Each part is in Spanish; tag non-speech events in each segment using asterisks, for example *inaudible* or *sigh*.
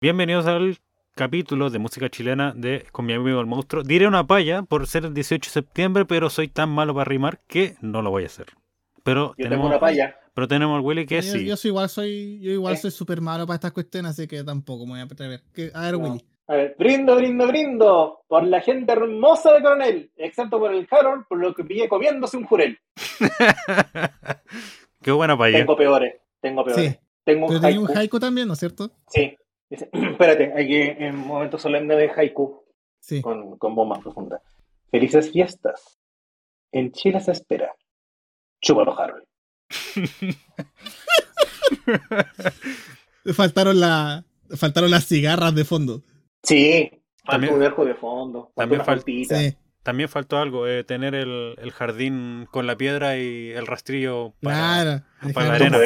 Bienvenidos al capítulo de música chilena de Con mi amigo el monstruo. Diré una palla por ser el 18 de septiembre, pero soy tan malo para rimar que no lo voy a hacer. Pero Yo tengo tenemos, una palla. pero tenemos al Willy que yo, sí. yo soy igual soy, yo igual Eh. soy súper malo para estas cuestiones, así que tampoco me voy a atrever. Que- a ver, No. Willy. A ver, brindo, brindo, brindo por la gente hermosa de Coronel, excepto por el Harold, por lo que pillé comiéndose un jurel. *laughs* Qué buena palla. Tengo peores, tengo peores. Sí, Tengo pero un tenía haiku. un haiku también, ¿no es cierto? Sí. Dice, *clears throat* espérate, hay que en momento solemne de haiku Sí. con, con voz más profunda. Felices fiestas. En Chile se espera. Chúpalo, Harold. *laughs* Faltaron la, faltaron las cigarras de fondo. Sí. También- un de fondo. también fal-. Sí, También faltó algo, eh, tener el, el jardín con la piedra y el rastrillo para... claro. para la arena.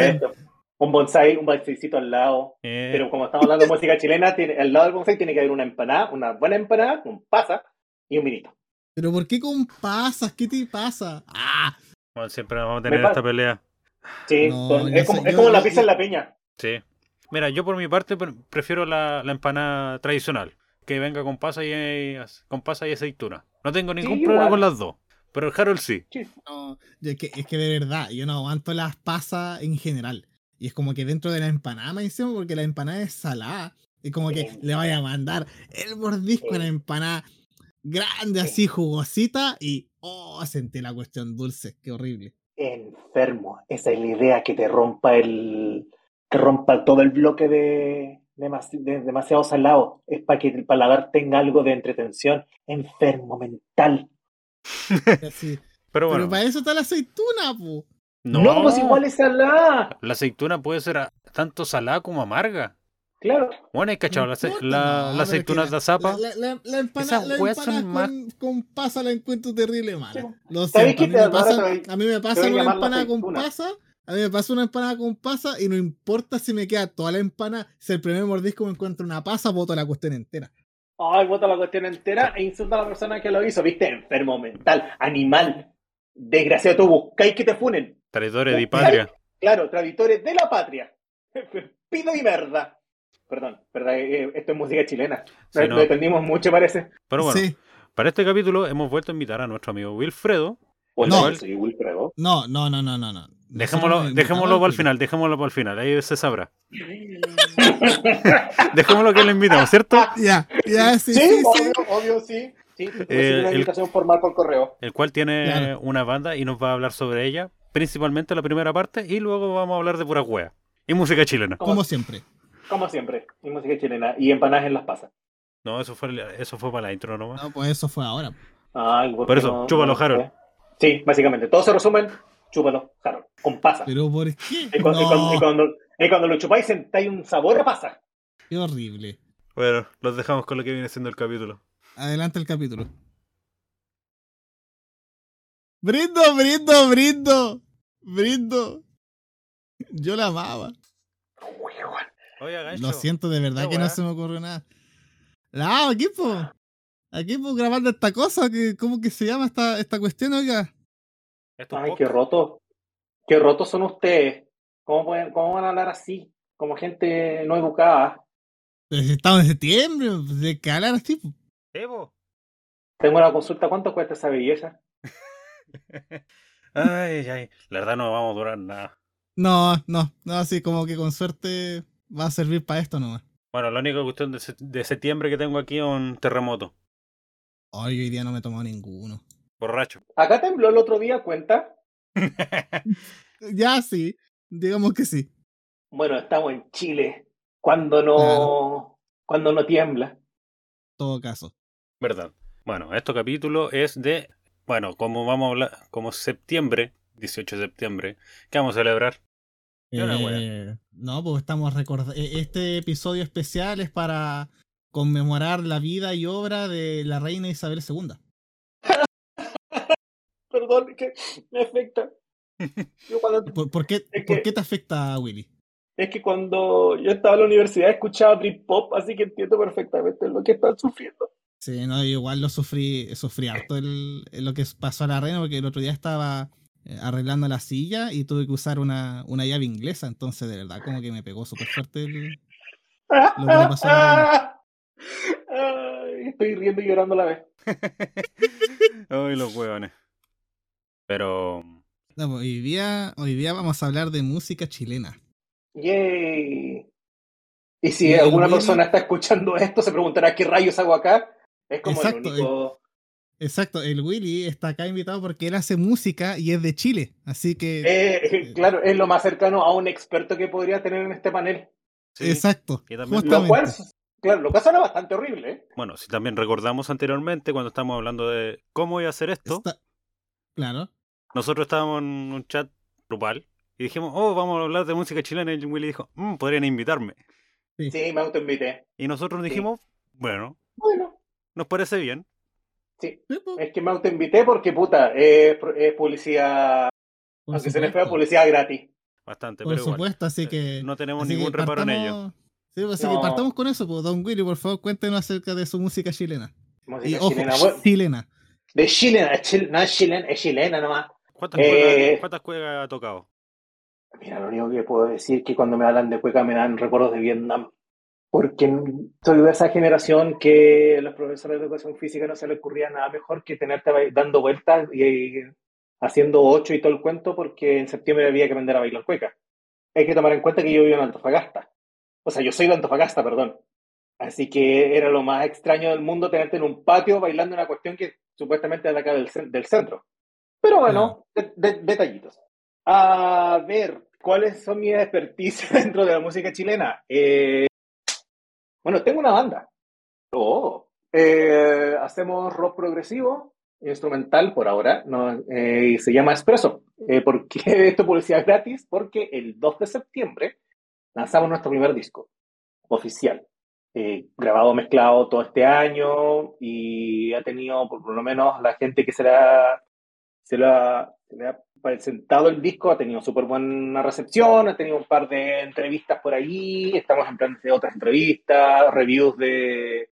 Un bonsai, un bonsaicito al lado. Eh, Pero como estamos hablando de música chilena, tiene, al lado del bonsai tiene que haber una empanada, una buena empanada, un pasa y un vinito. Pero ¿por qué con pasas? ¿Qué te pasa? ¡Ah! bueno, siempre vamos a tener esta pelea. Sí, No, con- es, como, es como la pizza en la peña. Sí. Mira, yo por mi parte pre- prefiero la, la empanada tradicional, que venga con pasa y con pasa y aceituna. No tengo ningún Sí, problema igual. con las dos, pero el Harold sí. No, es, que, es que de verdad, yo no aguanto las pasas en general. Y es como que dentro de la empanada me dicen porque la empanada es salada. Y como que le vaya a mandar el mordisco a la empanada grande, Sí. así jugosita. Y oh, sentí la cuestión dulce. Qué horrible. Enfermo. Esa es la idea que te rompa el. que rompa todo el bloque de, demasi- de demasiado salado. Es para que el paladar tenga algo de entretención. Enfermo mental. *laughs* Pero bueno, Pero para eso está la aceituna, po. No, No, pues igual es salada. la aceituna puede ser tanto salada como amarga. Claro. Bueno, hay cachado No la, la- no, la- de azapa. La, la, la la empanada son con, con pasa la encuentro terrible mala. Sí. Lo ¿Sabes siento, a qué mí, me pasa, a mí me pasa una la empanada con aceituna? pasa. A mí me pasa una empanada con pasa y no importa si me queda toda la empanada. Si el primer mordisco me encuentro una pasa, boto la cuestión entera. Ay, vota la cuestión entera e insulta a la persona que lo hizo. ¿Viste? Enfermo mental, animal. Desgraciado, tú buscáis que te funen. Traidores de patria. Claro, traditores de la patria. *laughs* Pido y merda. Perdón, ¿verdad? Eh, Esto es música chilena. Sí, Nos no. dependimos mucho, parece. Pero bueno, Sí. para este capítulo hemos vuelto a invitar a nuestro amigo Wilfredo. O No. no, soy Wilfredo. No, no, no, no, no. no. Dejémoslo, dejémoslo para el al final, dejémoslo para el final, ahí se sabrá. *laughs* Dejémoslo que lo invitamos, ¿cierto? Ya, ya, sí, Sí, sí, sí. obvio, obvio, sí. Sí, Eh, una el- invitación formal por correo. El cual tiene Claro. una banda y nos va a hablar sobre ella, principalmente la primera parte, y luego vamos a hablar de pura wea. Y música chilena. Como siempre. Como siempre, y música chilena. Y empanadas en las pasas. No, eso fue, eso fue para la intro nomás. No, pues eso fue ahora. Ay, ¿por Por eso, chúpalo, Harold. eh? Sí, básicamente. Todo se resumen, chúpalo, Harold. Con pasa. Pero ¿por qué? Y cuando, y cuando- y No, cuando- y cuando lo chupáis sentáis un sabor a pasa. qué horrible. Bueno, los dejamos con lo que viene siendo el capítulo. Adelante el capítulo. Brindo, brindo, brindo. Brindo. Yo la amaba. Oye, Gancho. Lo siento, de verdad Qué que no se me ocurrió nada. La amo, equipo. Aquí pues grabando esta cosa, que, ¿cómo que se llama esta, esta cuestión, oiga? Ay, qué roto. Qué rotos son ustedes. ¿Cómo, pueden, ¿Cómo van a hablar así? Como gente no educada. Pues estamos en septiembre, pues, de que hablar así. Tengo una consulta. ¿Cuánto cuesta esa belleza? *laughs* Ay, ay. La verdad no vamos a durar nada. No, no, no, así como que con suerte va a servir para esto nomás. Bueno, la única cuestión de, se- de septiembre que tengo aquí es un terremoto. Ay, hoy día no me he tomado ninguno. Borracho. *laughs* Acá tembló el otro día, cuenta. Ya sí, digamos que sí. Bueno, estamos en Chile. Cuando no, Claro. cuando no tiembla. En todo caso. ¿Verdad? Bueno, este capítulo es de. Bueno, como vamos a hablar. Como septiembre, 18 de septiembre, ¿qué vamos a celebrar? Eh, no, pues estamos recordando. Este episodio especial es para conmemorar la vida y obra de la reina Isabel II. *laughs* Perdón, que me afecta. Yo cuando- *laughs* ¿Por, por qué, por que- qué te afecta, Willy? es que cuando yo estaba en la universidad escuchaba Britpop, así que entiendo perfectamente lo que están sufriendo. Sí, no, igual lo sufrí, sufrí harto el, el lo que pasó a la reina, porque el otro día estaba eh, arreglando la silla y tuve que usar una, una llave inglesa, entonces de verdad como que me pegó súper fuerte el... lo que le pasó a Ay, estoy riendo y llorando a la vez. *laughs* Ay, los huevones. Pero. No, pues, hoy, día, hoy día vamos a hablar de música chilena. Yay. Y si Y alguna persona está escuchando esto, se preguntará qué rayos hago acá. Es como Exacto, el único. Exacto, el Willy está acá invitado porque él hace música y es de Chile. Así que. Eh, *laughs* claro, es lo más cercano a un experto que podría tener en este panel. sí. exacto. Lo cual, claro, lo cual suena bastante horrible. ¿eh? Bueno, si también recordamos anteriormente cuando estábamos hablando de cómo iba a hacer esto, Está- Claro. nosotros estábamos en un chat grupal y dijimos, oh, vamos a hablar de música chilena. Y Willy dijo, "Mm, podrían invitarme. Sí. Sí, me autoinvité. Y nosotros Sí. dijimos, bueno, Bueno, nos parece bien. sí. Es que me autoinvité porque, puta, es, es publicidad, por aunque se les fue supuesto. publicidad gratis. Bastante, Por pero igual. supuesto, así Eh, que. No tenemos ningún reparo en ello. partamos- Sí, pues, así No. que partamos con eso, pues, Don Willy, por favor, cuéntenos acerca de su música chilena. Música Y ojo, chilena. Bueno, chilena. de chilena, es chil- no es chilena, es chilena nomás. ¿Cuántas, Eh, cuecas, ¿Cuántas cuecas ha tocado? Mira, lo único que puedo decir es que cuando me hablan de cueca me dan recuerdos de Vietnam. Porque soy de esa generación que a los profesores de educación física no se les ocurría nada mejor que tenerte dando vueltas y, haciendo ocho y todo el cuento porque en septiembre había que aprender a bailar cueca. Hay que tomar en cuenta que yo vivo en Antofagasta. O sea, yo soy de Antofagasta, perdón. Así que era lo más extraño del mundo tenerte en un patio bailando una cuestión que supuestamente es de acá del, del centro. Pero bueno, de- de- detallitos. A ver, ¿cuáles son mis expertise *laughs* dentro de la música chilena? Eh, bueno, tengo una banda. Oh, eh, hacemos rock progresivo, instrumental por ahora, no, eh, y se llama Espresso. Eh, ¿Por qué *laughs* esto publicidad gratis? Porque el 2 de septiembre lanzamos nuestro primer disco oficial. Eh, grabado, mezclado todo este año y ha tenido por lo menos la gente que se la, se la, se le ha presentado el disco, ha tenido súper buena recepción, ha tenido un par de entrevistas por ahí, estamos en plan de otras entrevistas, reviews de,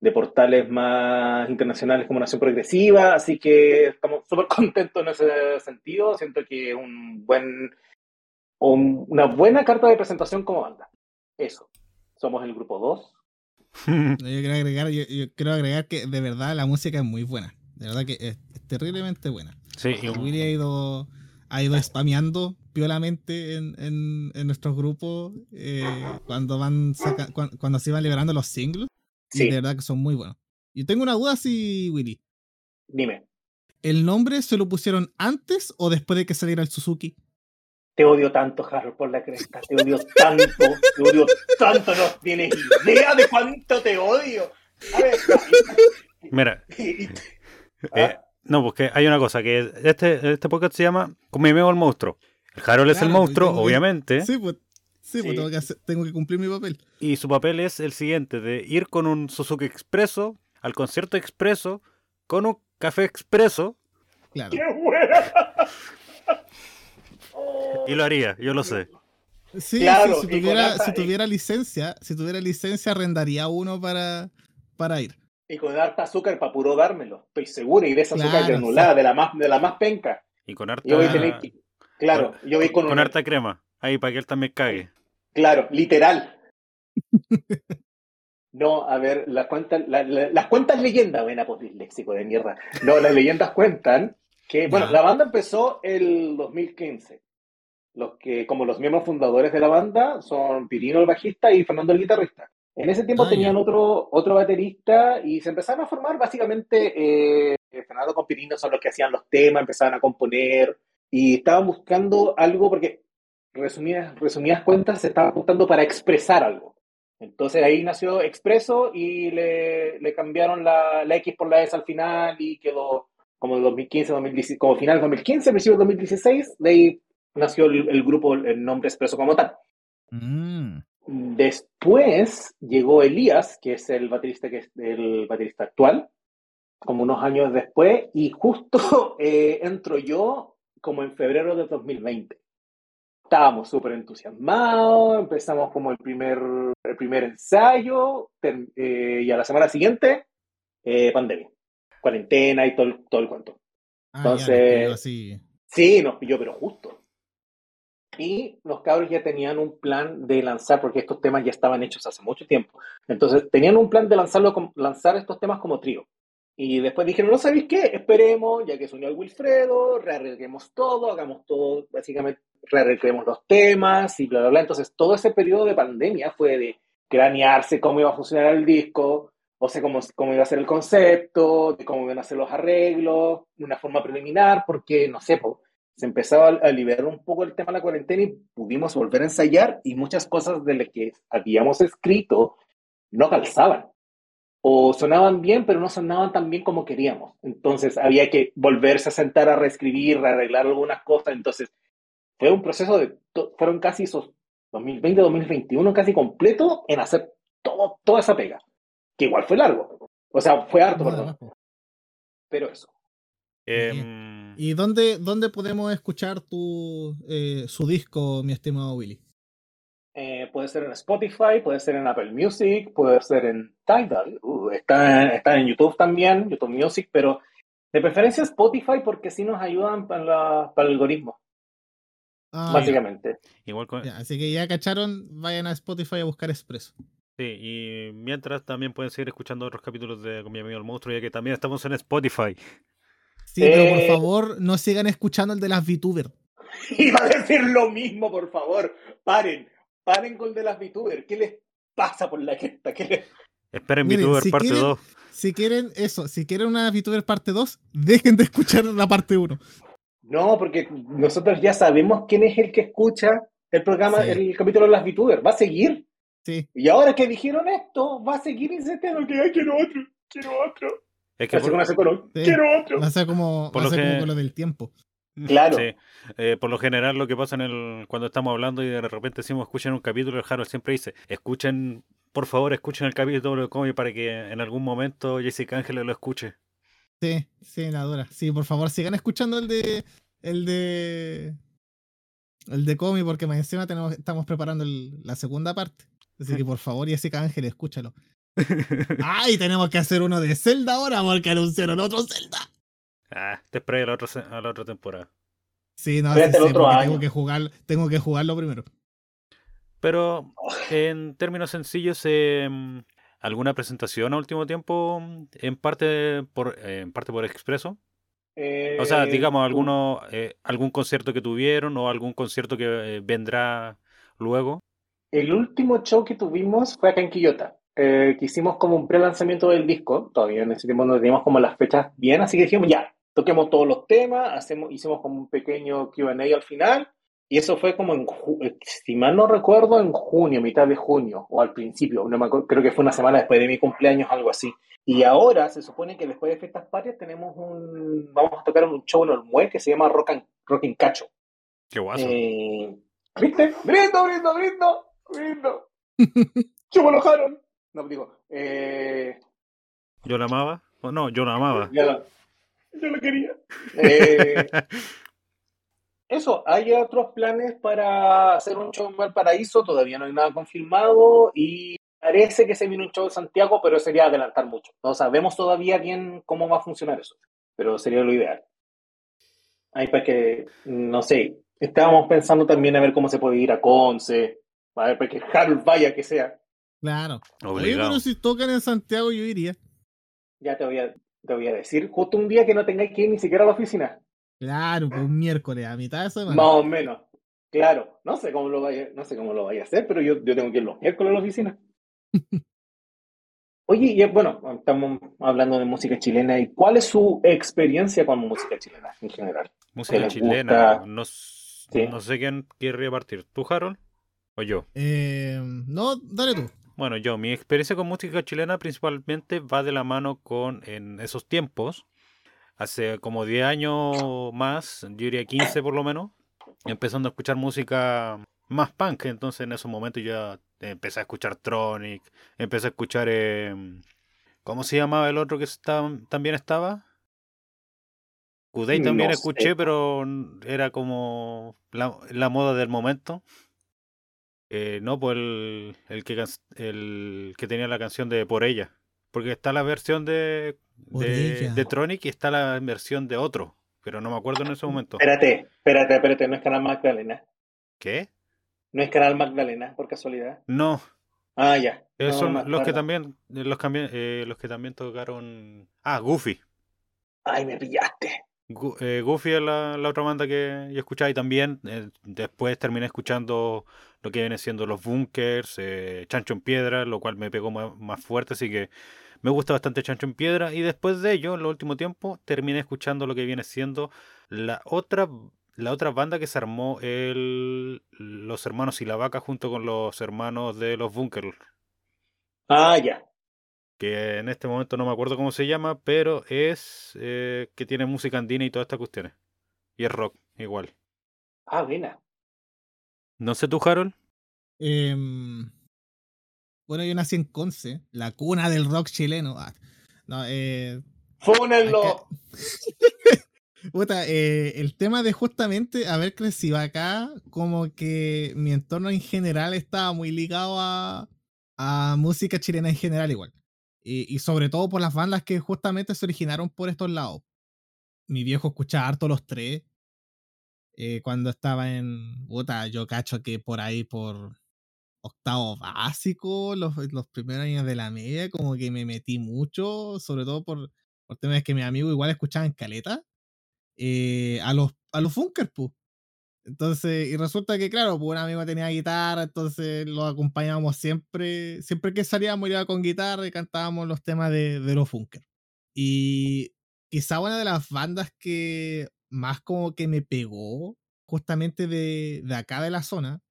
de portales más internacionales como Nación Progresiva, así que estamos súper *laughs* contentos en ese sentido, siento que es un buen, un- una buena carta de presentación como banda. Eso. Somos el grupo 2. *laughs* Yo yo, yo quiero agregar que de verdad la música es muy buena. De verdad que es, es terriblemente buena. sí, y Willy ha ido, ha ido spameando piolamente en, en, en nuestros grupos eh, cuando van saca- cuan- cuando, se van liberando los singles. Sí. Y de verdad que son muy buenos. Y tengo una duda si, Willy. Dime. ¿El nombre se lo pusieron antes o después de que saliera el Suzuki? Te odio tanto, Harold, por la cresta. Te odio tanto. Te odio tanto. No tienes idea de cuánto te odio. A ver. Mira, eh, no, porque hay una cosa, que este, este podcast se llama Con mi amigo el monstruo. El Harold es el monstruo, tengo que- obviamente, Sí, pues, sí, pues tengo, que hacer- tengo que cumplir mi papel. y su papel es el siguiente, de ir con un Suzuki Expreso al concierto Expreso, con un café Expreso, Claro. ¡Qué buena! *laughs* y lo haría, yo lo sé. Sí, Claro, sí, si, tuviera, si tuviera licencia, si tuviera licencia, arrendaría uno para, para ir. Y con harta azúcar para puro dármelo. Estoy seguro. Y de esa azúcar granulada, de la más, de la más penca. Y con harta, Yo voy a tener que. Claro, yo voy con, con una- harta crema, ahí para que él también cague. Claro, literal. *laughs* No, a ver, las cuentas, la- la- las cuentas leyendas, buena pues disléxico de mierda. No, las leyendas cuentan que, bueno, Ya. la banda empezó el 2015. Los que, como los miembros fundadores de la banda, son Pirino el bajista y Fernando el guitarrista. En ese tiempo Ah, tenían otro, otro baterista y se empezaron a formar básicamente, eh, Fernando con Pirino son los que hacían los temas, empezaban a componer y estaban buscando algo porque resumidas, resumidas cuentas, se estaba buscando para expresar algo. Entonces ahí nació Expreso y le, le cambiaron la, la X por la S al final y quedó como 2015, 2016, como final de 2015, principio de 2016, de ahí nació el, el grupo, el nombre Expreso como tal. Mm, Después llegó Elías, que es el baterista, que es el baterista actual, como unos años después, y justo *laughs* eh, entro yo como en febrero de 2020. Estábamos súper entusiasmados, empezamos como el primer, el primer ensayo, eh, y a la semana siguiente, eh, pandemia, cuarentena y todo todo el cuento. Ah, ya, Entonces- pero así. Sí, nos pilló, pero justo. Y los cabros ya tenían un plan de lanzar, porque estos temas ya estaban hechos hace mucho tiempo. Entonces, tenían un plan de lanzarlo, lanzar estos temas como trío. Y después dijeron, no sabéis qué, esperemos, ya que se el Wilfredo, rearreglemos todo, hagamos todo, básicamente rearreglemos los temas y bla, bla, bla. Entonces, todo ese periodo de pandemia fue de cranearse cómo iba a funcionar el disco, o sea, cómo, cómo iba a ser el concepto, de cómo iban a ser los arreglos, una forma preliminar, porque, no sé, se empezaba a, a liberar un poco el tema de la cuarentena y pudimos volver a ensayar y muchas cosas de las que habíamos escrito no calzaban. O sonaban bien, pero no sonaban tan bien como queríamos. Entonces había que volverse a sentar a reescribir, a arreglar algunas cosas. Entonces fue un proceso de, fueron casi esos 2020, 2021 casi completo en hacer todo, toda esa pega. Que igual fue largo. O sea, fue harto, No, perdón. además, po. Pero eso. Em, ¿Y dónde, dónde podemos escuchar tu, eh, su disco, mi estimado Willy? Eh, puede ser en Spotify, puede ser en Apple Music, puede ser en Tidal, uh, está, está en YouTube también, YouTube Music, pero de preferencia Spotify porque sí nos ayudan para, la- para el algoritmo, Ah, básicamente. igual con- ya, así que ya cacharon, vayan a Spotify a buscar Expreso. Sí, y mientras también pueden seguir escuchando otros capítulos de Con mi amigo el monstruo, ya que también estamos en Spotify. Sí, pero por Eh. favor, no sigan escuchando el de las VTuber. *laughs* Iba a decir lo mismo, por favor, paren, paren con el de las VTubers, ¿qué les pasa por la? ¿Qué les- Esperen Miren, VTuber si parte quieren- 2. Si quieren eso, si quieren una VTuber parte 2, dejen de escuchar la parte 1. No, porque nosotros ya sabemos quién es el que escucha el programa, Sí. el capítulo de las VTubers, va a seguir. Sí, Y ahora que dijeron esto, va a seguir insistiendo que "Ay, quiero otro, quiero otro. Es que por, color, Sí. quiero otro. va a ser como, Por lo como que- con lo del tiempo. Claro. Sí. Eh, por lo general lo que pasa en el, cuando estamos hablando y de repente decimos escuchen un capítulo, el Harold siempre dice, escuchen, por favor, escuchen el capítulo de cómic para que en algún momento Jessica Ángeles lo escuche. Sí, sí, la dura. Sí, por favor, sigan escuchando el de. El de. El de Comi, porque más encima tenemos, estamos preparando el- la segunda parte. Así que por favor, Jessica Ángel, escúchalo. ¡Ay! tenemos que hacer uno de Zelda ahora porque anunciaron otro Zelda. ah, te esperé a la otra, se- a la otra temporada. Sí, no, sí, el sí, otro porque año. tengo que jugar, tengo que jugarlo primero. Pero en términos sencillos, em, ¿alguna presentación a último tiempo mm, en parte por, eh, en parte por Expreso? O sea, Eh, digamos, alguno, eh, algún concierto que tuvieron o algún concierto que eh, vendrá luego. El último show que tuvimos fue acá en Quillota, eh, que hicimos como un pre-lanzamiento del disco. Todavía en ese tiempo no teníamos como las fechas bien, así que dijimos ya, toquemos todos los temas, hacemos, hicimos como un pequeño QA al final. Y eso fue como en, eh, si mal no recuerdo, en junio, mitad de junio, o al principio, no me acuerdo, creo que fue una semana después de mi cumpleaños, algo así. Y ahora se supone que después de Fiestas Patrias tenemos un, vamos a tocar un show en Olmué que se llama Rock and, Rock Cacho. Qué guaso. Eh, ¿Viste? Brindo, brindo, brindo, brindo. *laughs* Chúpalo, Harold. No, digo, eh, Yo la amaba. No, yo la amaba. ya lo, yo lo quería. *laughs* Eh, eso, hay otros planes para hacer un show en Valparaíso, todavía no hay nada confirmado y parece que se viene un show en Santiago, pero sería adelantar mucho. No sabemos todavía bien cómo va a funcionar eso, pero sería lo ideal. Ahí para que, no sé, estábamos pensando también a ver cómo se puede ir a Conce, a ver para que Harold vaya que sea. Claro. Oye, pero si tocan en Santiago, yo iría. Ya te voy a, te voy a decir, justo un día que no tengáis que ir ni siquiera a la oficina. Claro, pues un miércoles, a mitad de semana. Más o menos. Claro, no sé cómo lo vaya, no sé cómo lo vaya a hacer, pero yo, yo tengo que ir los miércoles a la oficina. *laughs* Oye, y bueno, estamos hablando de música chilena, ¿y cuál es su experiencia con música chilena en general? Música chilena. gusta. No, s- Sí. no sé quién quiere partir. ¿Tú, Harold? ¿O yo? Eh, no, dale tú. Bueno, yo, mi experiencia con música chilena principalmente va de la mano con, en esos tiempos, hace como 10 años más, yo diría 15 por lo menos, empezando a escuchar música más punk, entonces en esos momentos ya empecé a escuchar Tronic, empecé a escuchar, eh, ¿cómo se llamaba el otro que está, también estaba? Kudai también No escuché, sé. pero era como la, la moda del momento. Eh, no, pues el, el, que, can- el que tenía la canción de Por ella. Porque está la versión de, de, Tronic y está la versión de otro. Pero no me acuerdo en ese momento. Espérate, espérate, espérate, no es Canal Magdalena. ¿Qué? ¿No es Canal Magdalena, por casualidad? No. Ah, ya. Eh, No, son los que también, eh, los, eh, los que también tocaron. Ah, Goofy. Ay, me pillaste. Eh, Goofy es la, otra banda que yo escuchaba y también eh, después terminé escuchando lo que viene siendo los Bunkers, eh, Chancho en Piedra, lo cual me pegó más, fuerte, así que me gusta bastante Chancho en Piedra y después de ello, en el último tiempo, terminé escuchando lo que viene siendo la otra, la otra banda que se armó el, los hermanos y la vaca junto con los hermanos de los Bunkers, Ah, ya. Que en este momento no me acuerdo cómo se llama, pero es eh, que tiene música andina y todas estas cuestiones. Y es rock, igual. Ah, buena. No sé tú, Harold. Em, bueno, yo nací en Conce, la cuna del rock chileno. Ah, no, eh, ¡Fúnenlo! *laughs* Puta, eh, el tema de justamente haber crecido acá, como que mi entorno en general estaba muy ligado a, a música chilena en general igual. Y, y sobre todo por las bandas que justamente se originaron por estos lados. Mi viejo escuchaba harto los tres. eh, cuando estaba en. Puta, yo cacho que por ahí, por octavo básico, los, los primeros años de la media, como que me metí mucho, sobre todo por, por temas que mis amigos igual escuchaban caleta eh, a los a los Funkers. Entonces, y resulta que, claro, pues un amigo tenía guitarra, entonces lo acompañábamos siempre, siempre que salíamos iba con guitarra y cantábamos los temas de, de los Funkers. Y quizá una de las bandas que más como que me pegó justamente de, de acá de la zona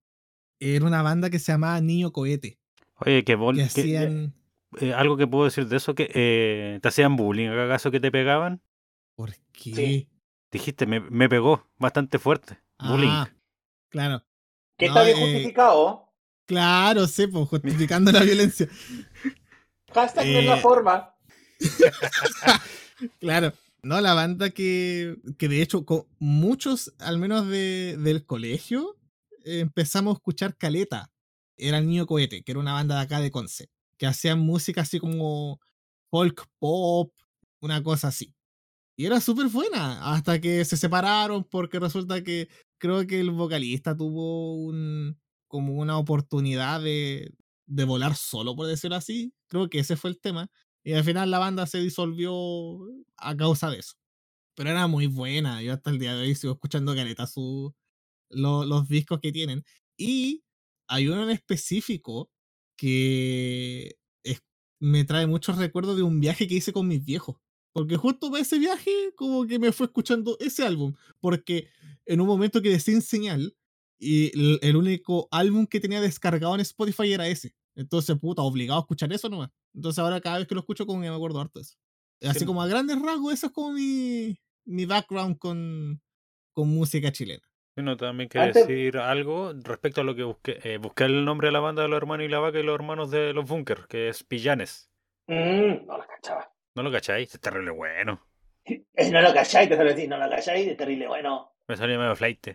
era una banda que se llamaba Niño Cohete, Oye, que, bol- que que- hacían... eh, algo que puedo decir de eso, que eh, te hacían bullying, ¿acaso que te pegaban? ¿Por qué? Sí. Dijiste, me, me pegó bastante fuerte. Bullying. Ah, claro. Que No, está bien eh, justificado. Claro, sí, pues justificando la violencia. *laughs* Hashtag no es la eh, forma. *laughs* Claro. No, la banda que, que de hecho, con muchos, al menos de, del colegio, eh, empezamos a escuchar Caleta. Era el Niño Cohete, que era una banda de acá de Conce, que hacían música así como folk pop, una cosa así. Y era súper buena, hasta que se separaron porque resulta que creo que el vocalista tuvo un, como una oportunidad de, de volar solo, por decirlo así. Creo que ese fue el tema. Y al final la banda se disolvió a causa de eso. Pero era muy buena. Yo hasta el día de hoy sigo escuchando caleta su, lo- los discos que tienen. Y hay uno en específico que me trae muchos recuerdos de un viaje que hice con mis viejos. Porque justo para ese viaje, como que me fue escuchando ese álbum. Porque en un momento quedé sin señal y el, el único álbum que tenía descargado en Spotify era ese. Entonces, puta, obligado a escuchar eso nomás. Entonces ahora cada vez que lo escucho como que me acuerdo harto de eso. Así Sí. como a grandes rasgos, eso es como mi, mi background con, con música chilena. Bueno, también quería Antes- decir algo respecto a lo que busqué. Eh, busqué el nombre de la banda de los hermanos y la vaca y los hermanos de los Bunkers, que es Pillanes. Mm, no lo cachaba. ¿No lo cacháis? Es terrible bueno. *laughs* No lo cacháis, te solo decís, no lo cacháis, es terrible, bueno. Me salió medio flight.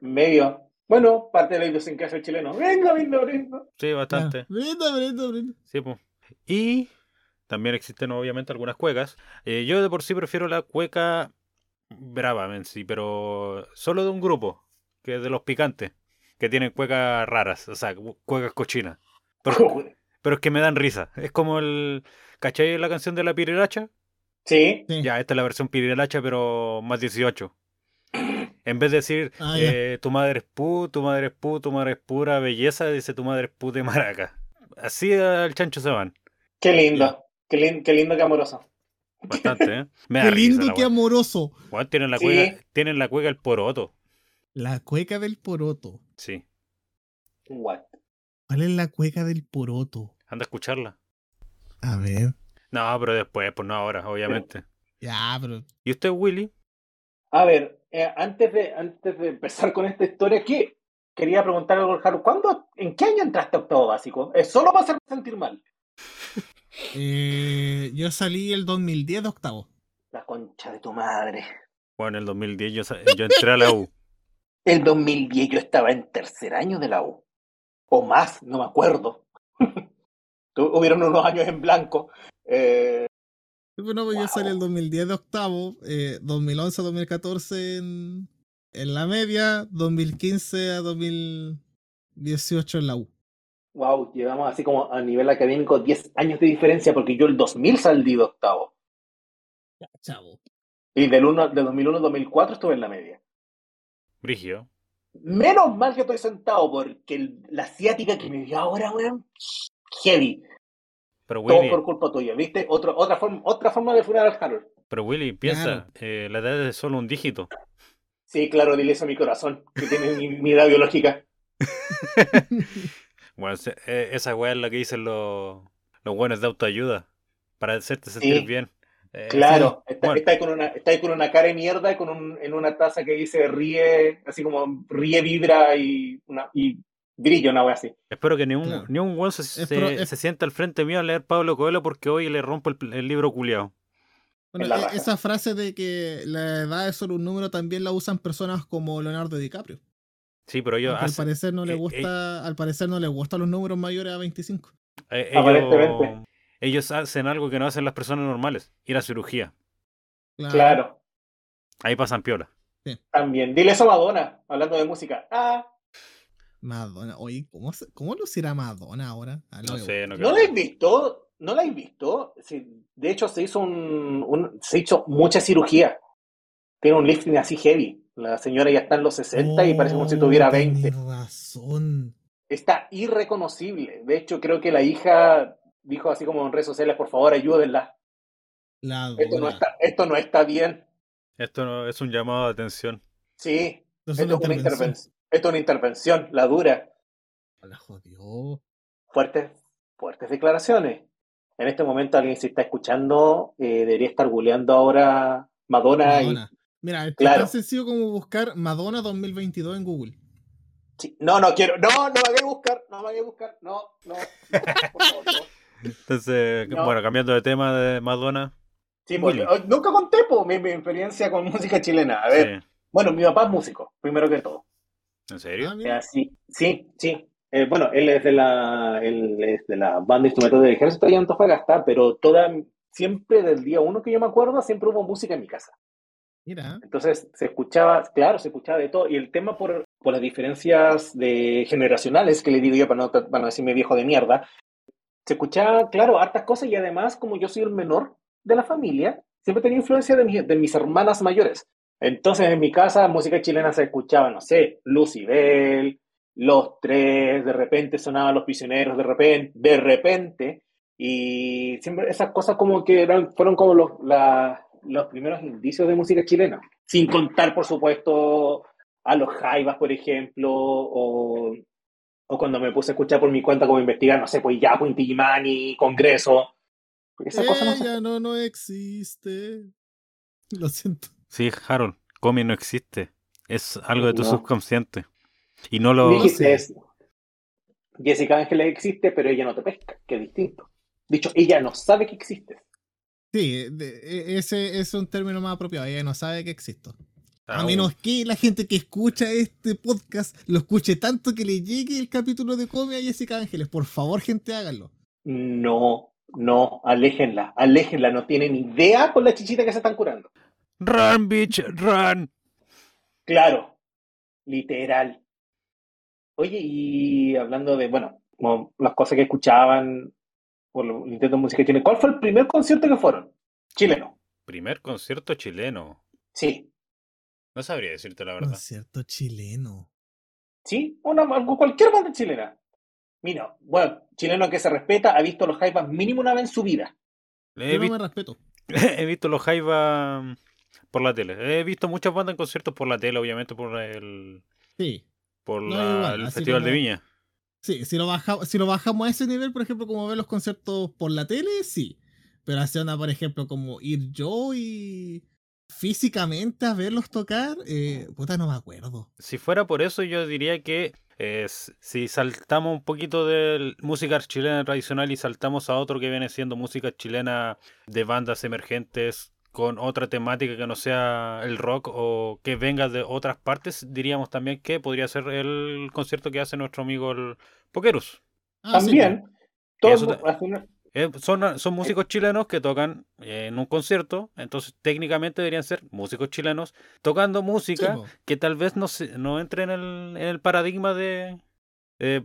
Medio. Bueno, parte de la idiosincrasia chileno. Venga, venga, venga. Sí, bastante. Brinda, brinda, brinda. Sí, pues. Y también existen obviamente algunas cuecas. Eh, yo de por sí prefiero la cueca brava en sí, pero solo de un grupo, que es de los picantes, que tienen cuecas raras, o sea, cu- cuecas cochinas. Pero, *laughs* pero es que me dan risa. Es como el... ¿Cachai la canción de la piriracha? Sí. Sí. Ya, esta es la versión piriracha, pero más 18. En vez de decir, Ah, eh, tu madre es pu, tu madre es pu, tu madre es pura belleza, dice tu madre es pu de maraca. Así al chancho se van. Qué lindo. Qué, lin- qué lindo, qué amoroso. Bastante, ¿eh? *laughs* Me Qué lindo, qué amoroso. Tienen la Sí. cueca, tienen la cueca el poroto. La cueca del poroto. Sí, What? ¿Cuál es la cueca del poroto? anda a escucharla. A ver. No, pero después, pues no ahora, obviamente. Ya, pero. ¿Y usted, Willy? A ver, eh, antes, de, antes de empezar con esta historia, ¿qué? Quería preguntar algo al Haru. ¿Cuándo, ¿En qué año entraste a octavo básico? Es solo para hacerme sentir mal. *laughs* eh, yo salí el 2010 de octavo. La concha de tu madre. Bueno, en el 2010 yo, yo entré a la U. *laughs* El 2010 yo estaba en tercer año de la U. O más, no me acuerdo. *laughs* Hubieron unos años en blanco. Eh, Bueno, pues yo Wow. salí el 2010 de octavo, eh, 2011, 2014 en, En la media, 2015 a 2018 en la U. Wow, llevamos así como a nivel académico 10 años de diferencia porque yo el 2000 salí de octavo. Chavo. Y del uno, de 2001 a 2004 estuve en la media. Brigio. Menos mal que estoy sentado porque el- la asiática que me dio ahora, weón, heavy. Pero Todo Willy, por culpa tuya, ¿viste? Otro, otra, forma, otra forma de funar al Harold. pero Willy, piensa, Claro. eh, la edad es solo un dígito. Sí, claro, dile eso a mi corazón, que tiene mi, mi edad biológica. *laughs* Bueno, eh, esa weá es la que dicen los, los buenos de autoayuda. Para hacerte sentir Sí. bien. Eh, Claro, sí, está, bueno. está ahí con una, está ahí con una cara de mierda con un, en una taza que dice ríe, así como ríe, vibra y, una, y brilla, una wea así. Espero que ni un, Claro. ni un weón se, se, pro- es- se sienta al frente mío a leer Pablo Coelho porque hoy le rompo el, el libro culiao. Bueno, e- esa frase de que la edad es solo un número también la usan personas como Leonardo DiCaprio. Sí, pero ellos Aunque al hacen- parecer no le eh, gusta, al parecer no le gustan los números mayores a 25. eh, Aparentemente. ellos, ellos hacen algo que no hacen las personas normales, ir a cirugía. Claro, Ahí pasan piola. también. Dile eso a Madonna, hablando de música. Ah, Madonna, oye, ¿cómo, se- cómo lucirá Madonna ahora? A No sé, no ¿no creo. la has visto? ¿No la has visto? Sí, de hecho, se hizo un, un- se hizo mucha cirugía. Tiene un lifting así heavy. La señora ya está en los 60 y parece como si Oh, tuviera tenés 20. razón. Está irreconocible. De hecho, creo que la hija dijo así como en redes sociales, por favor, ayúdenla. La Esto no está, esto no está bien. Esto no, es un llamado de atención. Sí, es una es una intervención. intervención. Esto es una intervención, la dura. La jodió. Fuertes, fuertes declaraciones. En este momento alguien se está escuchando, eh, debería estar googleando ahora Madonna, Madonna. Mira, es Claro. tan sencillo como buscar Madonna 2022 en Google. sí, No, no quiero, no, no me hagáis buscar, no me hagáis buscar, no, no, no, por favor, no. Entonces, No. bueno, cambiando de tema de Madonna. Sí, pues, oh, nunca conté po, mi, mi experiencia con música chilena. A ver, Sí. bueno, mi papá es músico, primero que todo. ¿En serio? Ah, sí, sí, sí. Eh, bueno, él es de la, él es de la banda instrumental del ejército de Antofagasta, pero toda, siempre del día uno que yo me acuerdo, siempre hubo música en mi casa. Mira. Entonces se escuchaba, claro, se escuchaba de todo. Y el tema por, por las diferencias de generacionales, que le digo yo para no, para no decirme viejo de mierda, se escuchaba, claro, hartas cosas y además, como yo soy el menor de la familia, siempre tenía influencia de, mi- de mis hermanas mayores. Entonces en mi casa música chilena se escuchaba, no sé, Lucibel, Los Tres, de repente sonaban Los Prisioneros, de repente, de repente, y siempre esas cosas como que eran, fueron como los, la- los primeros indicios de música chilena. Sin contar, por supuesto, a los Jaivas, por ejemplo, o, o cuando me puse a escuchar por mi cuenta como investigar, no sé, pues ya, pues Congreso. No Ella no, no existe. Lo siento. Sí, Harold, Comi no existe. Es algo de tu No. subconsciente. Y no lo. Dijiste sé. eso. Jessica Ángeles existe, pero ella no te pesca, que es distinto. Dicho, ella no sabe que existes. Sí, de- e- ese es un término más apropiado. Ella no sabe que existo. A Ah, menos que la gente que escucha este podcast lo escuche tanto que le llegue el capítulo de Come a Jessica Ángeles. Por favor, gente, háganlo. No, no, aléjenla, aléjenla, no tienen idea con la chichita que se están curando. Run, bitch, run. Claro, literal. Oye, y hablando de, bueno, como las cosas que escuchaban por los intentos de música chilena, ¿cuál fue el primer concierto que fueron? Chileno. Primer concierto chileno. Sí, No sabría decirte la verdad. Concierto chileno. sí, una, cualquier banda chilena. Mira, bueno, chileno que se respeta, ha visto los Jaivas mínimo una vez en su vida. He, Yo no vi- me respeto. *laughs* he visto los Jaiba mm, por la tele. He visto muchas bandas en conciertos por la tele, obviamente por el Sí. por No, la- igual, el Festival de Viña. Sí, si lo, baja, si lo bajamos a ese nivel, por ejemplo, como ver los conciertos por la tele, sí. Pero hacer una, por ejemplo, como ir yo y físicamente a verlos tocar, eh, puta, no me acuerdo. Si fuera por eso, yo diría que eh, si saltamos un poquito de música chilena tradicional y saltamos a otro que viene siendo música chilena de bandas emergentes con otra temática que no sea el rock o que venga de otras partes, diríamos también que podría ser el concierto que hace nuestro amigo el Pokerus. Ah, También, Y eso todo, ta- al final- Eh, son, son músicos chilenos que tocan eh, en un concierto, entonces técnicamente deberían ser músicos chilenos tocando música que tal vez no, se- no entre en el, en el paradigma de... eh,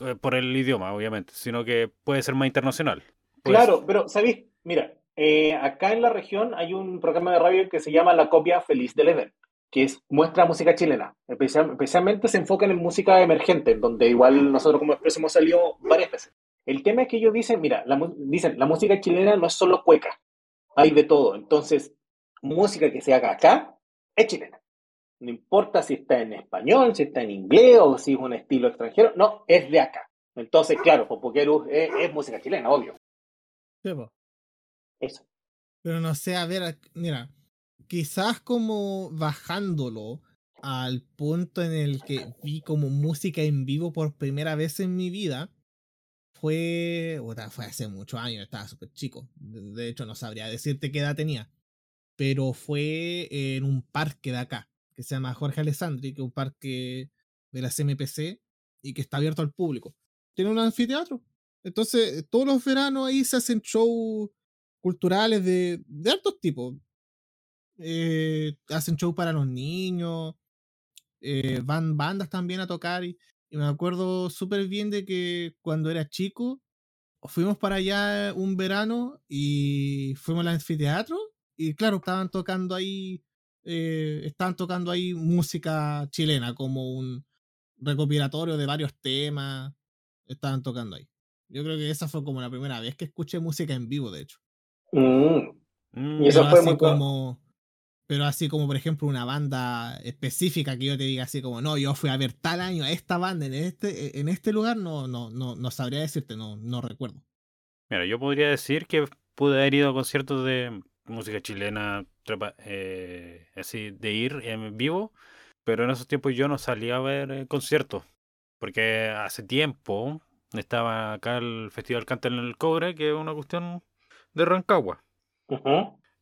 eh, por el idioma, obviamente, sino que puede ser más internacional. Pues, Claro, pero ¿sabéis? Mira, eh, acá en la región hay un programa de radio que se llama La Copia Feliz del Eden, que es, muestra música chilena. Especial- especialmente se enfocan en música emergente, donde igual nosotros como Expreso hemos salido varias veces. El tema es que ellos dicen, mira, la, dicen, la música chilena no es solo cueca, hay de todo. Entonces, música que se haga acá es chilena. No importa si está en español, si está en inglés o si es un estilo extranjero, no, es de acá. Entonces, claro, Popoquerus es, música chilena, obvio. Sí, po. Pero no sé, a ver, mira, quizás como bajándolo al punto en el que vi como música en vivo por primera vez en mi vida, fue, puta, fue hace muchos años, estaba súper chico, de hecho no sabría decirte qué edad tenía, pero fue en un parque de acá, que se llama Jorge Alessandri, que es un parque de la CMPC y que está abierto al público. Tiene un anfiteatro. Entonces, todos los veranos ahí se hacen shows culturales de, de altos tipos. Eh, hacen show para los niños, eh, van bandas también a tocar. Y, y me acuerdo súper bien de que cuando era chico, fuimos para allá un verano y fuimos al anfiteatro. Y claro, estaban tocando ahí, eh, estaban tocando ahí música chilena, como un recopilatorio de varios temas. Estaban tocando ahí. Yo creo que esa fue como la primera vez que escuché música en vivo, de hecho. Mm. mm, Y eso Pero fue muy como. Pero así como, por ejemplo, una banda específica que yo te diga así como, no, yo fui a ver tal año a esta banda en este, en este lugar, no, no, no, no sabría decirte, no, no recuerdo. Mira, yo podría decir que pude haber ido a conciertos de música chilena, trepa- eh, así, de ir en vivo, pero en esos tiempos yo no salía a ver eh, conciertos, porque hace tiempo estaba acá el Festival Canta en el Cobre, que es una cuestión de Rancagua.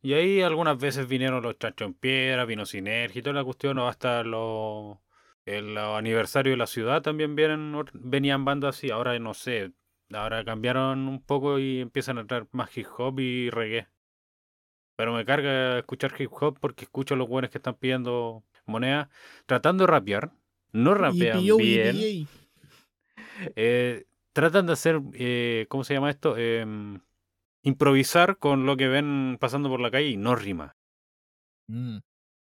Y ahí algunas veces vinieron los Chancho en Piedra, vino Sinergia y toda la cuestión, o hasta los, el aniversario de la ciudad también vienen, venían bandas así. Ahora no sé, ahora cambiaron un poco y empiezan a entrar más hip hop y reggae. Pero me carga escuchar hip hop porque escucho a los buenos que están pidiendo moneda, tratando de rapear. No rapean EPO, bien. Eh, tratan de hacer, eh, ¿cómo se llama esto? Em, improvisar con lo que ven pasando por la calle y no rima. Mm,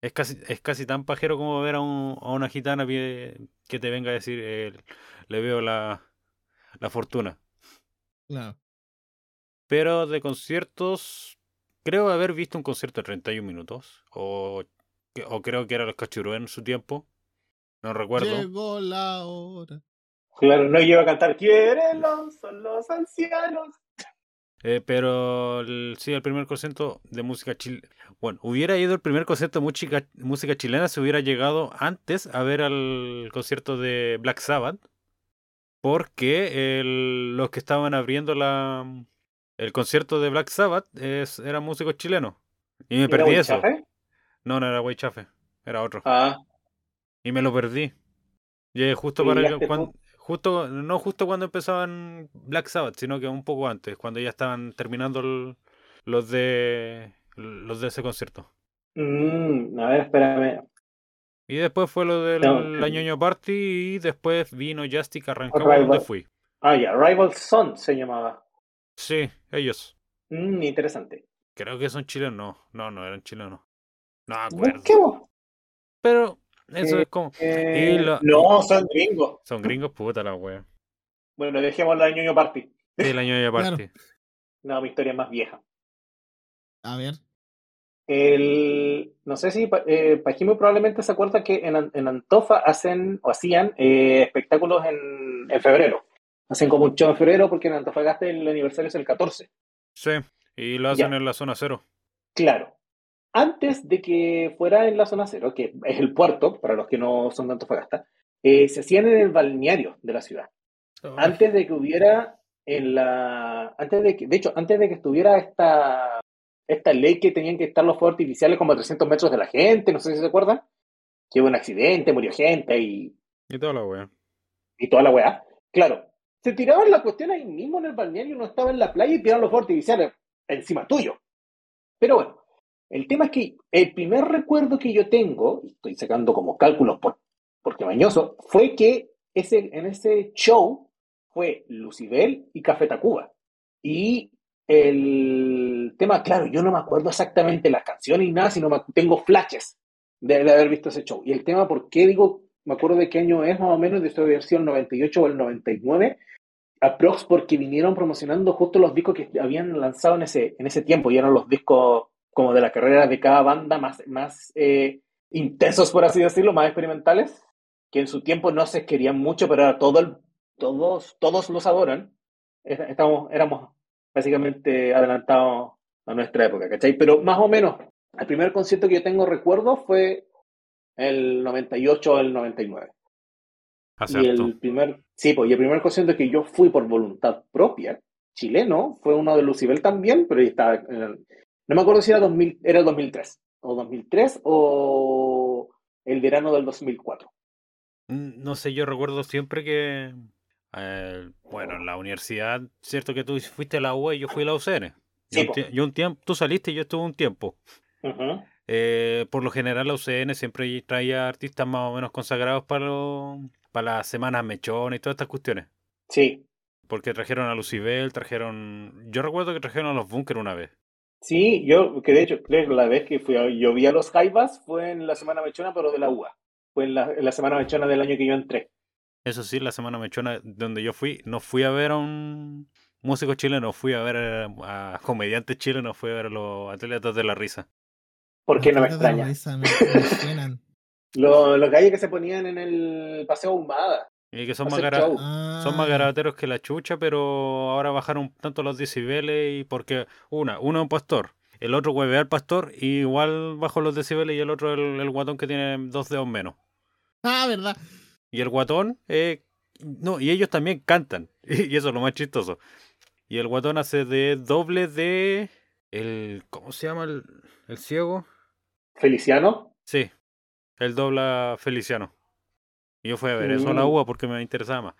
Es casi, es casi tan pajero como ver a, un- a una gitana que, que te venga a decir, eh, le veo la, la fortuna. claro. Pero de conciertos, creo haber visto un concierto de 31 minutos. O, o creo que era los Cachurú en su tiempo. No recuerdo. Llegó la hora. Claro, no lleva a cantar, quieren los, son los ancianos. Eh, pero el- sí, el primer concierto de música chilena. Bueno, hubiera ido el primer concierto de música, música chilena si hubiera llegado antes a ver al concierto de Black Sabbath. Porque el- los que estaban abriendo la, el concierto de Black Sabbath es, eran músicos chilenos. Y me ¿Era perdí eso. Huichafe? No, no era Güey Chafe, era otro. Ah, Y me lo perdí. Llegué justo ¿Y para cuando? Justo, no justo cuando empezaban Black Sabbath, sino que un poco antes, cuando ya estaban terminando el- los de los de ese concierto. mm, a ver, espérame. Y después fue lo del No. la ñoño Party y después vino Justic a Rancagua Rival. donde fui. Ah, ya, Rival Son se llamaba. Sí, ellos. Mm, interesante. Creo que son chilenos. No, no, no eran chilenos. No acuerdo. Busquemos. Pero eso Eh, es como. Eh, Y lo- No, son gringos. Son gringos, puta la wea. Bueno, dejemos la ñoño party. Sí, la ñoño Claro. Party. No, mi historia es más vieja. A ver. El, no sé si eh, Pajimo probablemente se acuerda que en, en Antofa hacen o hacían eh, espectáculos en, en febrero. Hacen como un show en febrero porque en Antofagasta el aniversario es el 14. Sí, y lo hacen Ya. en la zona cero. Claro. Antes de que fuera en la zona cero, que es el puerto, para los que no son de Antofagasta, eh, se hacían en el balneario de la ciudad. Antes de que hubiera en la. Antes de que. De hecho, antes de que estuviera esta. Esta ley que tenían que estar los fuegos artificiales como a 300 metros de la gente, no sé si se acuerdan. Que hubo un accidente, murió gente y, Y toda la wea. y toda la weá. Claro, se tiraban la cuestión ahí mismo en el balneario, uno estaba en la playa y tiraban los fuegos artificiales encima tuyo. Pero bueno, el tema es que el primer recuerdo que yo tengo, estoy sacando como cálculos por, porque mañoso, fue que ese, en ese show fue Lucibel y Café Tacuba. Y el tema, claro, yo no me acuerdo exactamente las canciones y nada, sino me, tengo flashes de, haber visto ese show. Y el tema, ¿por qué digo, me acuerdo de qué año es más o menos, de esta versión 98 o el 99? Aprox porque vinieron promocionando justo los discos que habían lanzado en ese, en ese tiempo y eran los discos como de la carrera de cada banda más, más eh, intensos, por así decirlo, más experimentales, que en su tiempo no se querían mucho, pero ahora todo el, todos, todos los adoran. Estamos, éramos básicamente adelantados a nuestra época, ¿cachai? Pero más o menos, el primer concierto que yo tengo recuerdo fue el 98 o el 99. Y el primer, sí, pues, y el primer concierto que yo fui por voluntad propia, chileno, fue uno de Lucibel también, pero ahí estaba en el, no me acuerdo si era, 2000, era el 2003, o 2003 o el verano del 2004. Mm, no sé, yo recuerdo siempre que, eh, bueno, en la universidad, cierto que tú fuiste a la UE y yo fui a la UCN. Sí, yo, un tiempo, tú saliste y yo estuve un tiempo. eh, por lo general la UCN siempre traía artistas más o menos consagrados para, para las semanas mechón y todas estas cuestiones. Sí. Porque trajeron a Lucibel, trajeron... Yo recuerdo que trajeron a los Bunker una vez. Sí, yo, que de hecho, creo la vez que fui a, yo vi a los Jaivas fue en la Semana Mechona, pero de la UA. Fue en la, en la Semana Mechona del año que yo entré. Eso sí, la Semana Mechona donde yo fui, no fui a ver a un músico chileno, fui a ver a, comediantes chilenos, fui a ver a los atletas de la risa. ¿Por qué no me extraña? los, los gallos que se ponían en el Paseo Humada. Y que son más, son más ah. garabateros que la chucha, pero ahora bajaron tanto los decibeles y porque una, uno es un pastor, el otro hueve al pastor y igual bajo los decibeles y el otro el, el guatón que tiene dos dedos menos. Ah, verdad. Y el guatón, eh, no, y ellos también cantan, *laughs* y eso es lo más chistoso. Y el guatón hace de doble de el, ¿cómo se llama el, el ciego? Feliciano. Sí, el dobla Feliciano. Y yo fui a ver eso a la mm. UA porque me interesaba más.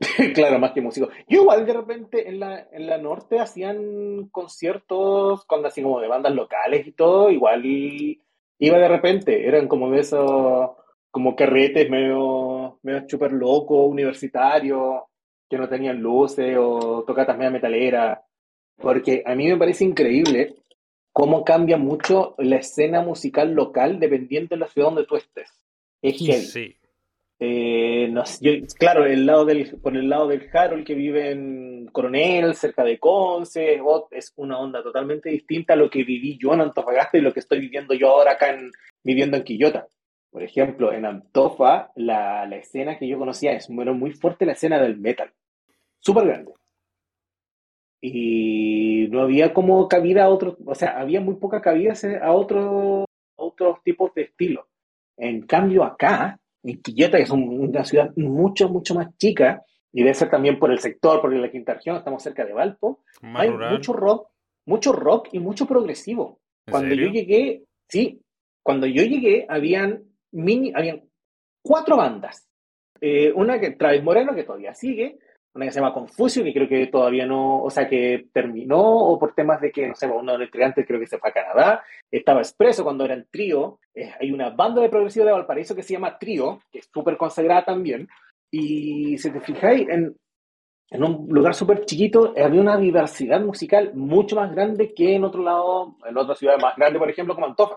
*laughs* claro, más que músico. Yo igual de repente en la, en la norte hacían conciertos cuando así como de bandas locales y todo, igual iba de repente, eran como de esos, como carretes medio, medio super loco, universitario, que no tenían luces o tocatas media metalera, porque a mí me parece increíble cómo cambia mucho la escena musical local dependiendo de la ciudad donde tú estés. Es Sí. Eh, no claro, el lado del, por el lado del Harold que vive en Coronel, cerca de Conce, es una onda totalmente distinta a lo que viví yo en Antofagasta y lo que estoy viviendo yo ahora acá en, viviendo en Quillota. Por ejemplo, en Antofa, la, la escena que yo conocía es bueno, muy fuerte la escena del metal. Súper grande. Y no había como cabida a otros, o sea, había muy poca cabida a otros otros tipos de estilo. En cambio, acá, en Quillota, que es una ciudad mucho, mucho más chica, y debe ser también por el sector, porque la quinta región, estamos cerca de Valpo, hay mucho rock, mucho rock y mucho progresivo. Cuando yo llegué, sí, cuando yo llegué, habían mini, habían cuatro bandas. Eh, una que Travis Moreno, que todavía sigue, una que se llama Confucio, que creo que todavía no, o sea, que terminó, o por temas de que, no sé, uno de los integrantes creo que se fue a Canadá, estaba expreso cuando era en trío, eh, hay una banda de progresivo de Valparaíso que se llama Trío, que es súper consagrada también, y si te fijáis, en, en un lugar súper chiquito había una diversidad musical mucho más grande que en otro lado, en otras ciudades más grandes, por ejemplo, como Antofa.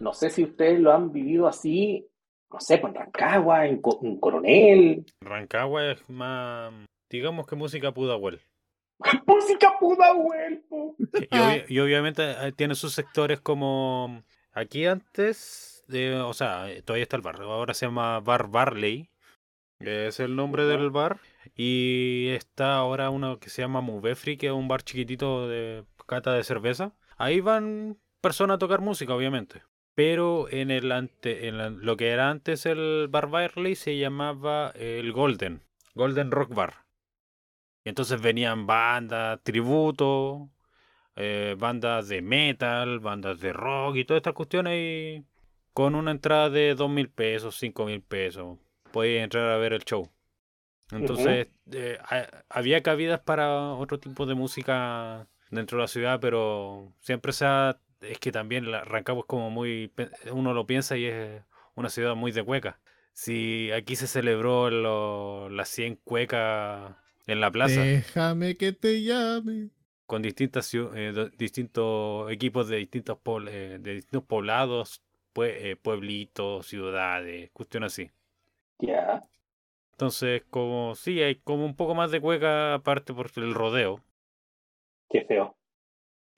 No sé si ustedes lo han vivido así, no sé, pues en Rancagua, en Coronel. Rancagua es más Digamos que música Pudahuel. *laughs* música Pudahuel. Y, y, obviamente eh, tiene sus sectores como aquí antes, de, o sea, eh, todavía está el bar, ahora se llama Bar Barley, es el nombre del bar, y está ahora uno que se llama Mubefri, que es un bar chiquitito de cata de cerveza. Ahí van personas a tocar música, obviamente. Pero en el ante, en lo que era antes el Bar Barley se llamaba el Golden, Golden Rock Bar entonces venían bandas, tributo, eh, bandas de metal, bandas de rock y todas estas cuestiones y con una entrada de dos mil pesos, cinco mil pesos. Podías entrar a ver el show. Entonces, eh, ha- había cabidas para otro tipo de música dentro de la ciudad, pero siempre se ha... Es que también la- Rancagua es como muy... Uno lo piensa y es una ciudad muy de cueca. Si aquí se celebró lo- las 100 cuecas en la plaza, Déjame que te llame. con distintas, eh, distintos equipos de distintos, eh, de distintos poblados, pue- eh, pueblitos, ciudades, cuestión así. Ya. Entonces, como sí, hay como un poco más de cueca aparte por el rodeo. Qué feo.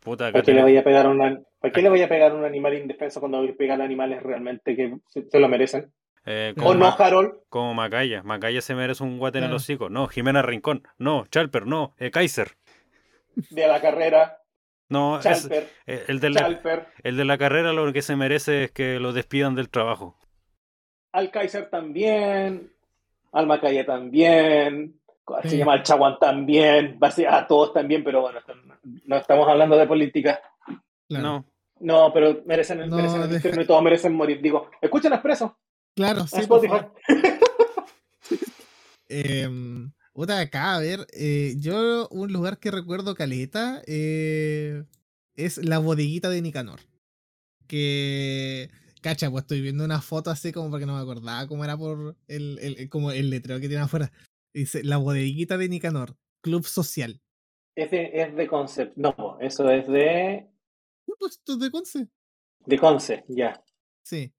Puta, ¿Para qué le voy a pegar a un, ¿para qué le voy a pegar a un animal indefenso cuando voy a pegar a animales realmente que se, se lo merecen? Eh, ¿O como, ¿O no, Ma- Harold? como Macaya. Macaya se merece un guate en el hocico. No, Jimena Rincón. No, Chalper, no. eh, Kaiser. De la carrera, No, es- Chalper, eh, el, de la, Chalper, el de la carrera lo que se merece es que lo despidan del trabajo. al Kaiser también, al Macaya también, se llama al Chaguán también, basi- a todos también, pero bueno, no estamos hablando de política. Claro. No. No, pero merecen, No, merecen el deja- y todos merecen morir. Digo, escuchen Expreso, Claro, sí, por favor. Em, acá, a ver, eh, yo un lugar que recuerdo caleta eh, es la bodeguita de Nicanor. Que, cacha, pues estoy viendo una foto así como porque no me acordaba cómo era por el, el- como el letrero que tiene afuera. Dice, la bodeguita de Nicanor, club social. Es de, es de Concept, no, eso es de, No, Pues esto es de Conce. de Conce, ya. Sí.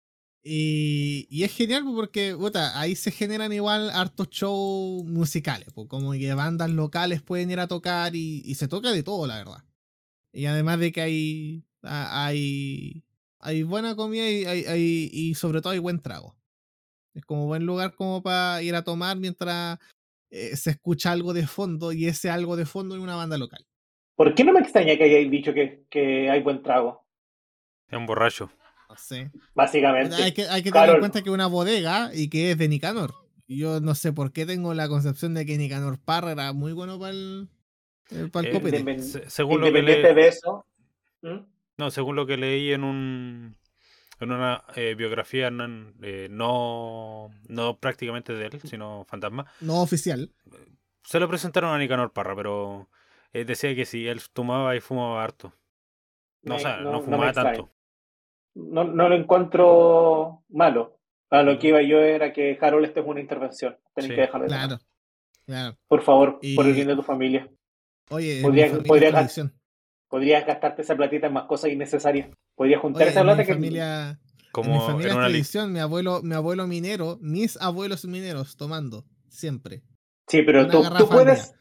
Y, y es genial porque puta, ahí se generan igual hartos shows musicales, pues, como que bandas locales pueden ir a tocar y, y se toca de todo, la verdad. Y además de que hay, hay, hay buena comida y, hay, hay- y sobre todo hay buen trago. Es como buen lugar como para ir a tomar mientras eh, se escucha algo de fondo y ese algo de fondo es una banda local. ¿Por qué no me extraña que hayáis dicho que, que hay buen trago? Es un borracho. No sé. Básicamente. Hay que, hay que tener Carol. en cuenta que es una bodega y que es de Nicanor. Yo no sé por qué tengo la concepción de que Nicanor Parra era muy bueno para el, para el Eh, copete. Independ- Se- según lo que Independiente le- de eso. ¿Mm? No, según lo que leí en un en una eh, biografía no, eh, no no prácticamente de él, sino fantasma, No oficial. se lo presentaron a Nicanor Parra, pero eh, decía que sí, él tomaba y fumaba harto. No, o sea, no, no- fumaba tanto. No, no lo encuentro malo. A lo que iba yo era que Harold, esto es una intervención. Tenés Sí. que dejarlo de Claro. Por favor, Y- por el bien de tu familia. Oye, en Podría- mi familia podría es gas- tradición. Podrías gastarte esa platita en más cosas innecesarias. Podrías juntar Oye, esa mi plata que. familia, en mi Como familia en es una tradición, mi abuelo, mi abuelo minero, mis abuelos mineros tomando, siempre. Sí, pero tú, tú puedes.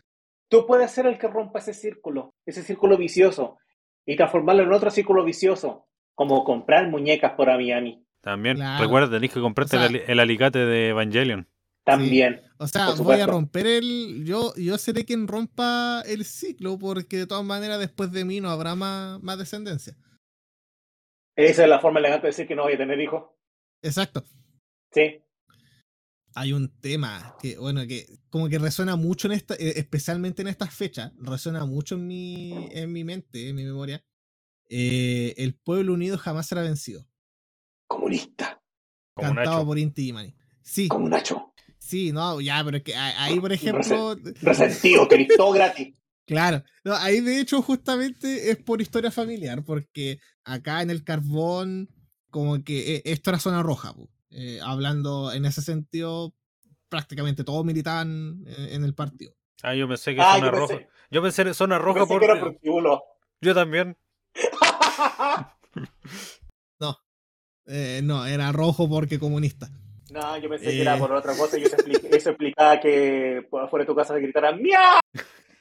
Tú puedes ser el que rompa ese círculo, ese círculo vicioso, y transformarlo en otro círculo vicioso, como comprar muñecas por Miami. También, Claro. recuerda, tenés que comprarte O sea- el, ali- el alicate de Evangelion. También. O sea, voy a romper el. Yo, yo seré quien rompa el ciclo, porque de todas maneras, después de mí no habrá más, más descendencia. Esa es la forma elegante de decir que no voy a tener hijos. Exacto. Sí. Hay un tema que, bueno, que como que resuena mucho en esta, eh, especialmente en estas fechas, resuena mucho en mi, en mi mente, en mi memoria. Eh, el pueblo unido jamás será vencido. Comunista. Cantado por Inti Illimani. Sí, Como Nacho. sí, no, ya, pero es que ahí, por ejemplo, Resentido, que todo gratis. Claro, no, ahí de hecho justamente es por historia familiar, porque acá en el carbón, como que eh, esto era zona roja. Eh, hablando en ese sentido, prácticamente todos militaban en el partido. Ah, yo pensé que Ah, zona yo roja. Yo pensé en zona roja pensé por... que era prostíbulo. Yo también. *laughs* Eh, no, era rojo porque comunista. no, yo pensé que Eh. era por otra cosa y eso, expli- eso explicaba que afuera de tu casa se gritaran ¡Miau!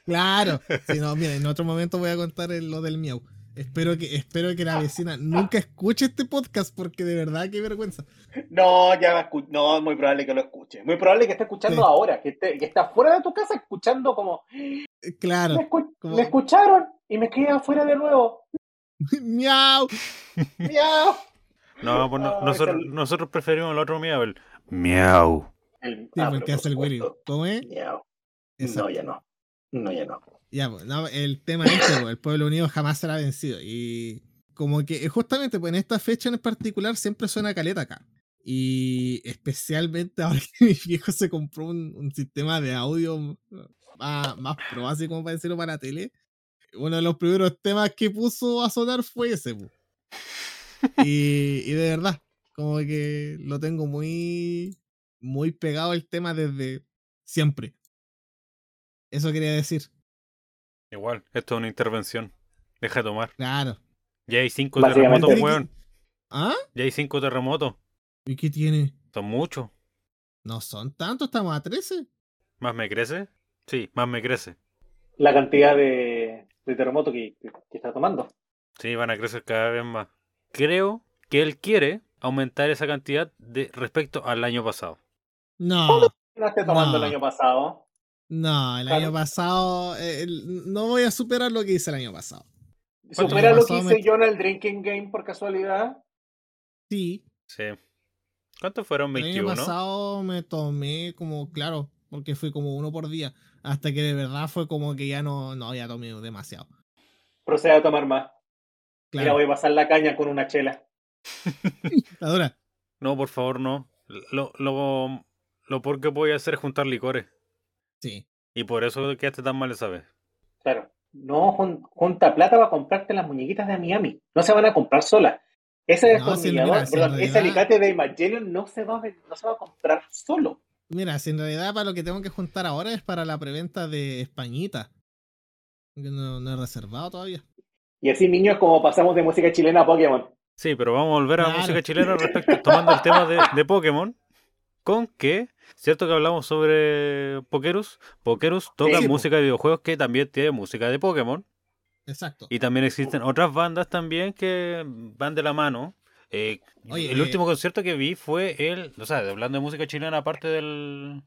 Claro, *laughs* si no, mira, en otro momento voy a contar lo del miau. Espero que, espero que la vecina nunca escuche este podcast porque de verdad qué vergüenza. No, ya No, es muy probable que lo escuche. Muy probable que esté escuchando Sí. ahora, que, esté, que está fuera de tu casa escuchando como Eh, Claro. me, escu- como- me escucharon y me quedé afuera de nuevo. *laughs* Miau. ¡Miau! No, pues no- nosotros, preferimos el otro miau, el miau. El- Sí, ah, porque hace el Willy. ¿Cómo es? Miau. Exacto. No, ya no. No, ya no. Ya, pues, no, el tema es que pues, el pueblo unido jamás será vencido. Y como que eh, justamente pues, en esta fecha en particular siempre suena caleta acá. Y especialmente *laughs* ahora que mi viejo se compró un, un sistema de audio más, más pro, así como para decirlo para la tele. Uno de los primeros temas que puso a sonar fue ese. Y, y de verdad, como que lo tengo muy, muy pegado el tema desde siempre. Eso quería decir. Igual, esto es una intervención. Deja de tomar. Claro. Ya hay cinco terremotos, weón. ¿Ah? Ya hay cinco terremotos. ¿Y qué tiene? Son muchos. No son tantos, estamos a 13. ¿Más me crece? Sí, más me crece. La cantidad de, de terremoto que, que- que está tomando. Sí, van a crecer cada vez más. Creo que él quiere aumentar esa cantidad de respecto al año pasado. No, No esté tomando No. el año pasado. no, el Claro. año pasado eh, el- no voy a superar lo que hice el año pasado. ¿Supera año lo que hice me- yo en el Drinking Game por casualidad? Sí, Sí. ¿Cuántos fueron? el año 21. pasado me tomé como, claro, porque fui como uno por día, hasta que de verdad fue como que ya no, no, ya tomé demasiado. Procede a tomar más. Mira, Claro, voy a pasar la caña con una chela. *laughs* la dura. No, por favor, no. Lo, lo, lo peor que voy a hacer es juntar licores. Sí. Y por eso quedaste tan mal esa vez. Claro. No, jun- junta plata para comprarte las muñequitas de Miami. No se van a comprar solas. Ese No, si mira, perdón, ese alicate de Evangelion no se va a, ven- no se va a comprar solo. Mira, si en realidad para lo que tengo que juntar ahora es para la preventa de Españita. Que no, no he reservado todavía. Y así, niños, como pasamos de música chilena a Pokémon. Sí, pero vamos a volver a la Claro. música chilena respecto, tomando el tema de, de Pokémon. Con que, cierto que hablamos sobre Pokerus, Pokerus toca Sí, po. música de videojuegos que también tiene música de Pokémon. Exacto. Y también existen otras bandas también que van de la mano. Eh, Oye, el eh, último concierto que vi fue el, o sea, hablando de música chilena, aparte del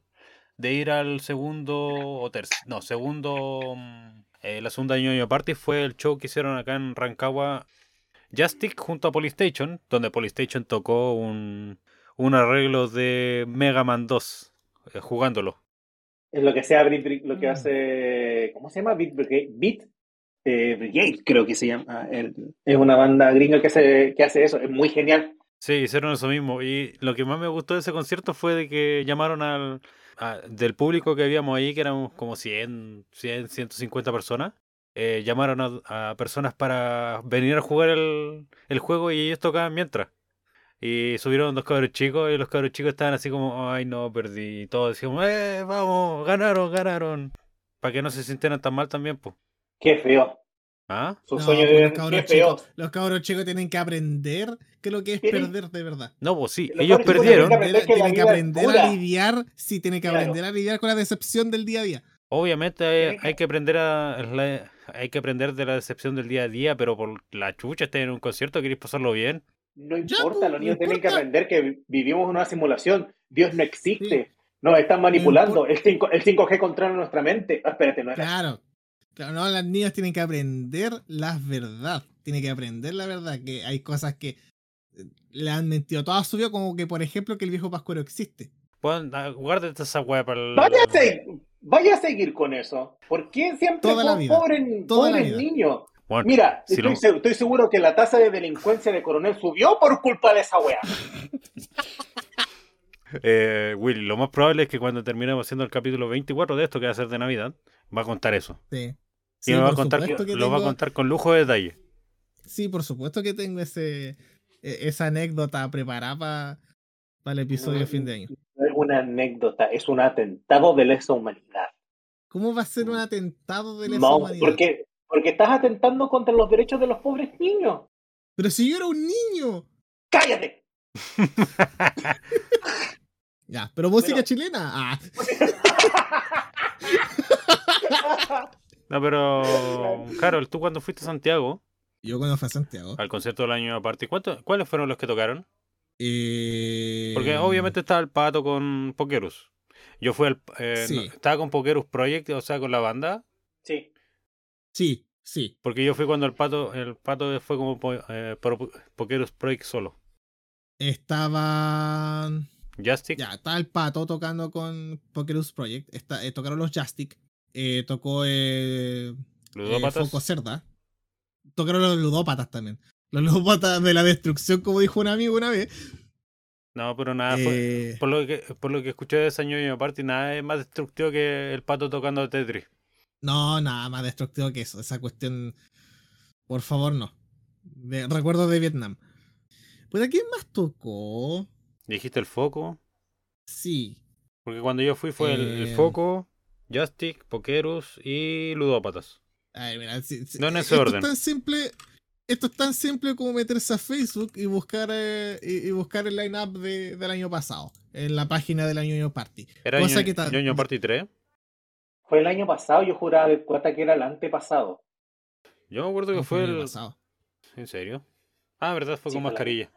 de ir al segundo o tercer, no, segundo, mm, eh, la segunda año party fue el show que hicieron acá en Rancagua, Justic junto a Polystation, donde Polystation tocó un, un arreglo de Mega Man 2, eh, jugándolo. Es lo que sea lo que Mm. hace. ¿Cómo se llama? Beat Brigade. Beat eh, Brigade, creo que se llama. El- es una banda gringa que hace, que hace eso. Es muy genial. Sí, hicieron eso mismo. Y lo que más me gustó de ese concierto fue de que llamaron al del público que habíamos ahí, que éramos como 100, 100 150 personas. eh, llamaron a, a personas para venir a jugar el, el juego y ellos tocaban mientras. Y subieron dos cabros chicos y los cabros chicos estaban así como, ay no, perdí. Y todos decíamos, eh, vamos, ganaron, ganaron. Para que no se sintieran tan mal también, pues. Qué feo. ¿Ah? Su No, sueño pues de los qué cabros feo. chicos, los cabros chicos tienen que aprender que lo que es Tienen- perder de verdad. No, pues sí, Los ellos perdieron. tienen que tienen aprender a lidiar, sí, tienen que Claro. aprender a lidiar con la decepción del día a día. Obviamente hay, que- hay que aprender a la- hay que aprender de la decepción del día a día, pero por la chucha estás en un concierto, queréis pasarlo bien. No importa, pues, los no niños tienen que aprender que vi- vivimos en una simulación. Dios no existe. Sí. Nos están manipulando. El, 5, el 5G controla nuestra mente. Ah, espérate, no era. Claro. Claro, no, las niñas tienen que aprender la verdad. Tienen que aprender la verdad, que hay cosas que eh, le han mentido toda su vida, como que, por ejemplo, que el viejo Pascuero existe. Pueden, ah, guárdate esa weá para el. Vaya vaya a seguir con eso. ¿Por qué siempre Toda la vida. pobres, Toda la vida. niños? Bueno, Mira, si estoy, lo- se- estoy seguro que la tasa de delincuencia de coronel subió por culpa de esa wea. *laughs* eh, Willy, lo más probable es que cuando terminemos haciendo el capítulo 24 de esto, que va a ser de Navidad, va a contar eso. Sí. Y me va a contar, que lo va a contar con lujo de detalle. Sí, por supuesto que tengo ese, e- esa anécdota preparada para el episodio de fin de año. No es una anécdota, es un atentado de lesa humanidad. ¿Cómo va a ser un atentado de lesa No, humanidad? porque, porque estás atentando contra los derechos de los pobres niños. Pero si yo era un niño. ¡Cállate! *laughs* Ya, pero música Pero- chilena. Ah, *laughs* *laughs* No, pero. Carol, tú cuando fuiste a Santiago, yo cuando fui a Santiago. al concierto del año aparte, ¿cuánto- ¿cuáles fueron los que tocaron? eh, Porque obviamente estaba el pato con Pokerus. Yo fui al. eh, Sí. no, estaba con Pokerus Project, o sea, con la banda. Sí. Sí, sí. Porque yo fui cuando el pato, el pato fue como eh, Pokerus Project solo. Estaban. Justic, Ya, estaba el pato tocando con Pokerus Project. Está, eh, tocaron los Justic. Eh, tocó eh, eh, Ludópatas. Foco Cerda. Tocaron los ludópatas también. Los ludópatas de la destrucción, como dijo un amigo una vez. No, pero nada, fue- Eh, por, lo que, por lo que escuché de ese ñoño party, nada es más destructivo que el pato tocando Tetris. no, nada más destructivo que eso. Esa cuestión. Por favor, no. De, recuerdo de Vietnam. Pues a quién más tocó? Dijiste el foco. Sí. Porque cuando yo fui fue el, el foco, Justic, Pokerus y Ludópatas. A ver, mira, si- si- No en ese esto orden. Es tan simple, esto es tan simple como meterse a Facebook y buscar eh, y, y buscar el line-up de- del año pasado. En la página del año Party. ¿Era Cosa ñoño, que ta- ñoño party 3? Fue el año pasado, yo juraba de cuenta que era el antepasado. Yo me acuerdo que No fue el año el... pasado. ¿En serio? Ah, verdad, fue Sí, con fue mascarilla.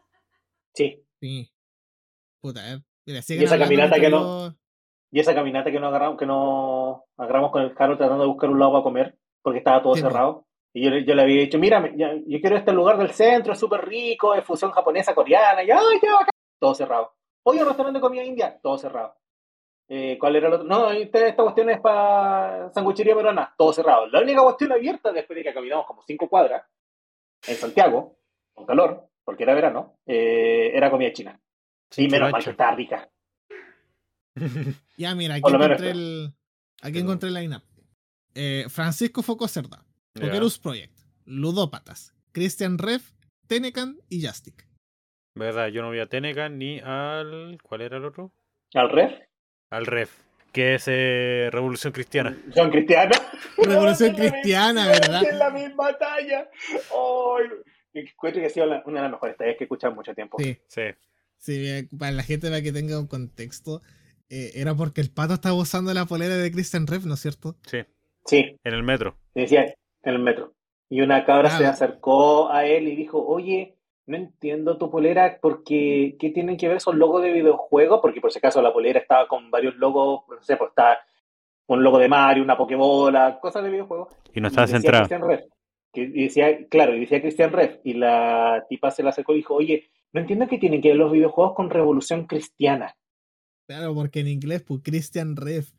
Sí. Sí. Puta, eh. Mira, Y esa caminata que yo- Y esa caminata que no agarramos, que no agarramos con el carro tratando de buscar un lado para comer, porque estaba todo Sí, pues. cerrado. Y yo, le- yo le había dicho, mira, yo quiero este lugar del centro, es súper rico, es fusión japonesa, coreana, y ¡ay, qué bacán! Todo cerrado. Oye, un restaurante de comida india, todo cerrado. Eh, ¿Cuál era el otro? No, este- esta cuestión es para sanguchería peruana, todo cerrado. La única cuestión abierta después de que caminamos como cinco cuadras en Santiago, con calor, porque era verano, eh, era comida china. Sin y menos mal que estaba rica. *laughs* Ya, mira, aquí encontré el. Aquí encontré el line-up. Eh, Francisco Foco Cerda. Pokerus Project, Ludópatas, Christian Ref, Tenecan y Justic. Verdad, yo no vi a Tenecan ni al... ¿Cuál era el otro? Al ref, Al Ref, que es eh, Revolución Cristiana. Son cristianos. Revolución Cristiana, *laughs* ¿verdad? Es la misma talla. Ay, encuentro que ha sido la- una de las mejores tallas que he escuchado en mucho tiempo. Sí, Sí. sí, para la gente para que tenga un contexto, eh, era porque el pato estaba usando la polera de Christian Ref, ¿no es cierto? Sí, Sí, en el metro. decía en el metro. Y una cabra se acercó a él y dijo, oye, no entiendo tu polera porque ¿qué tienen que ver esos logos de videojuegos? Porque por si acaso la polera estaba con varios logos, no sé, pues está un logo de Mario, una Pokébola, cosas de videojuegos. Y no Y estaba. Que y decía, claro, y decía Christian Ref. Y la tipa se le acercó y dijo, oye, no entiendo qué tienen que ver los videojuegos con revolución cristiana. Claro, porque en inglés, pues Christian Ref.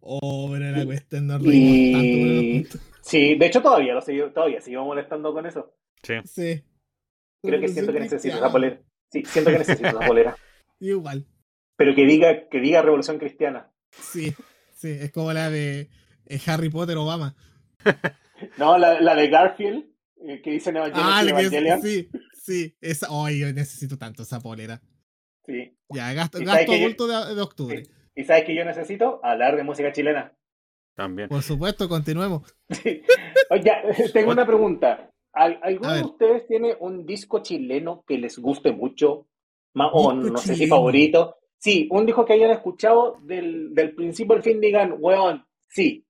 Oh, pero la cuestión nos reímos tanto los puntos. sí, de hecho todavía lo sigo, todavía sigo molestando con eso. Sí. Sí. Creo que siento que necesito esa polera. Sí, siento que necesito esa polera. *laughs* Igual. Pero que diga, que diga revolución cristiana. Sí, sí, es como la de eh, Harry Potter Obama. *laughs* No, la, la de Garfield, eh, que dice Evangelion. Ah, que Evangelion. sí, sí. Esa, ay, yo necesito tanto esa polera. Sí. Ya, gasto, ¿Y sabes gasto yo- de, de octubre. ¿Y sabes que yo necesito? Hablar de música chilena. También. Por supuesto, continuemos. *laughs* Sí. Oye, tengo una pregunta. ¿Al- ¿Alguno A de ustedes tiene un disco chileno que les guste mucho? Ma- o no sé si favorito. Sí, un disco que hayan escuchado del, del principio al fin digan, weón, sí.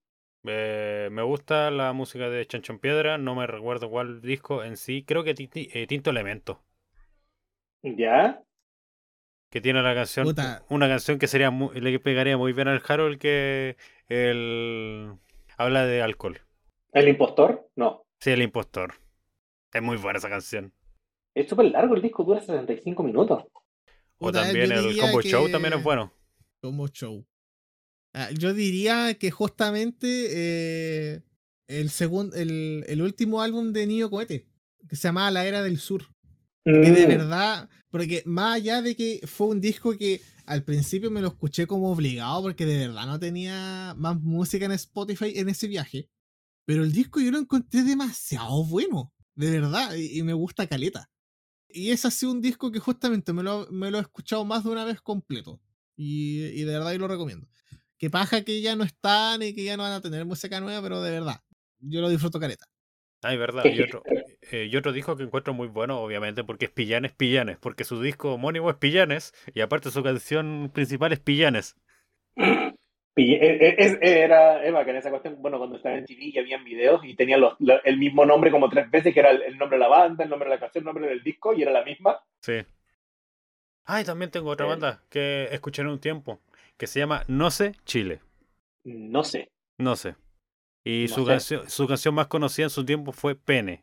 Eh, me gusta la música de Chancho en Piedra, no me recuerdo cuál disco en sí. Creo que eh, Tinto Elemento, ¿Ya? Que tiene la canción, Puta. una canción que sería mu- le pegaría muy bien al Harold que el habla de alcohol. ¿El impostor? No. Sí, el impostor. Es muy buena esa canción. Es súper largo el disco, dura 65 minutos. O Puta, también el Combo Show también es bueno. Como show. Ah, yo diría que justamente eh, el, segun- el, el último álbum de Nio Cohete, que se llamaba La Era del Sur. Que de Mm, verdad, porque más allá de que fue un disco que al principio me lo escuché como obligado, porque de verdad no tenía más música en Spotify en ese viaje, pero el disco yo lo encontré demasiado bueno, de verdad, y, y me gusta caleta. Y ese ha sido un disco que justamente me lo, me lo he escuchado más de una vez completo, y, y de verdad yo lo recomiendo. Que paja que ya no están y que ya no van a tener música nueva, pero de verdad, yo lo disfruto caleta. Ay, verdad. Y otro, eh, y otro disco que encuentro muy bueno, obviamente, porque es Pillanes Pillanes, porque su disco homónimo es Pillanes, y aparte su canción principal es Pillanes. Eh, es- es- era, Eva, que en esa cuestión, bueno, cuando estaba en TV y habían videos y tenían los- la- el mismo nombre como tres veces, que era el, el nombre de la banda, el nombre de la canción, el nombre del disco, y era la misma. Sí. Ah, y también tengo otra Eh. banda que escuché en un tiempo, que se llama No sé Chile. No sé. No sé. Y No su, sé. canción, su canción más conocida en su tiempo fue Pene.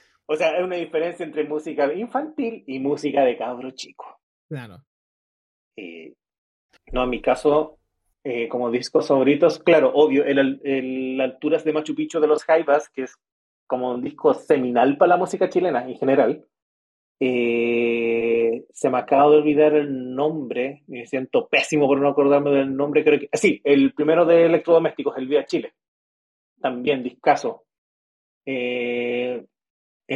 O sea, es una diferencia entre música infantil y música de cabro chico. Claro. Eh, no, en mi caso, eh, como discos favoritos, claro, obvio, el, el Alturas de Machu Picchu de los Jaivas, que es como un disco seminal para la música chilena en general. Eh, se me acaba de olvidar el nombre, me siento pésimo por no acordarme del nombre, creo que... Sí, el primero de Electrodomésticos, el Vía Chile. También discaso. Eh,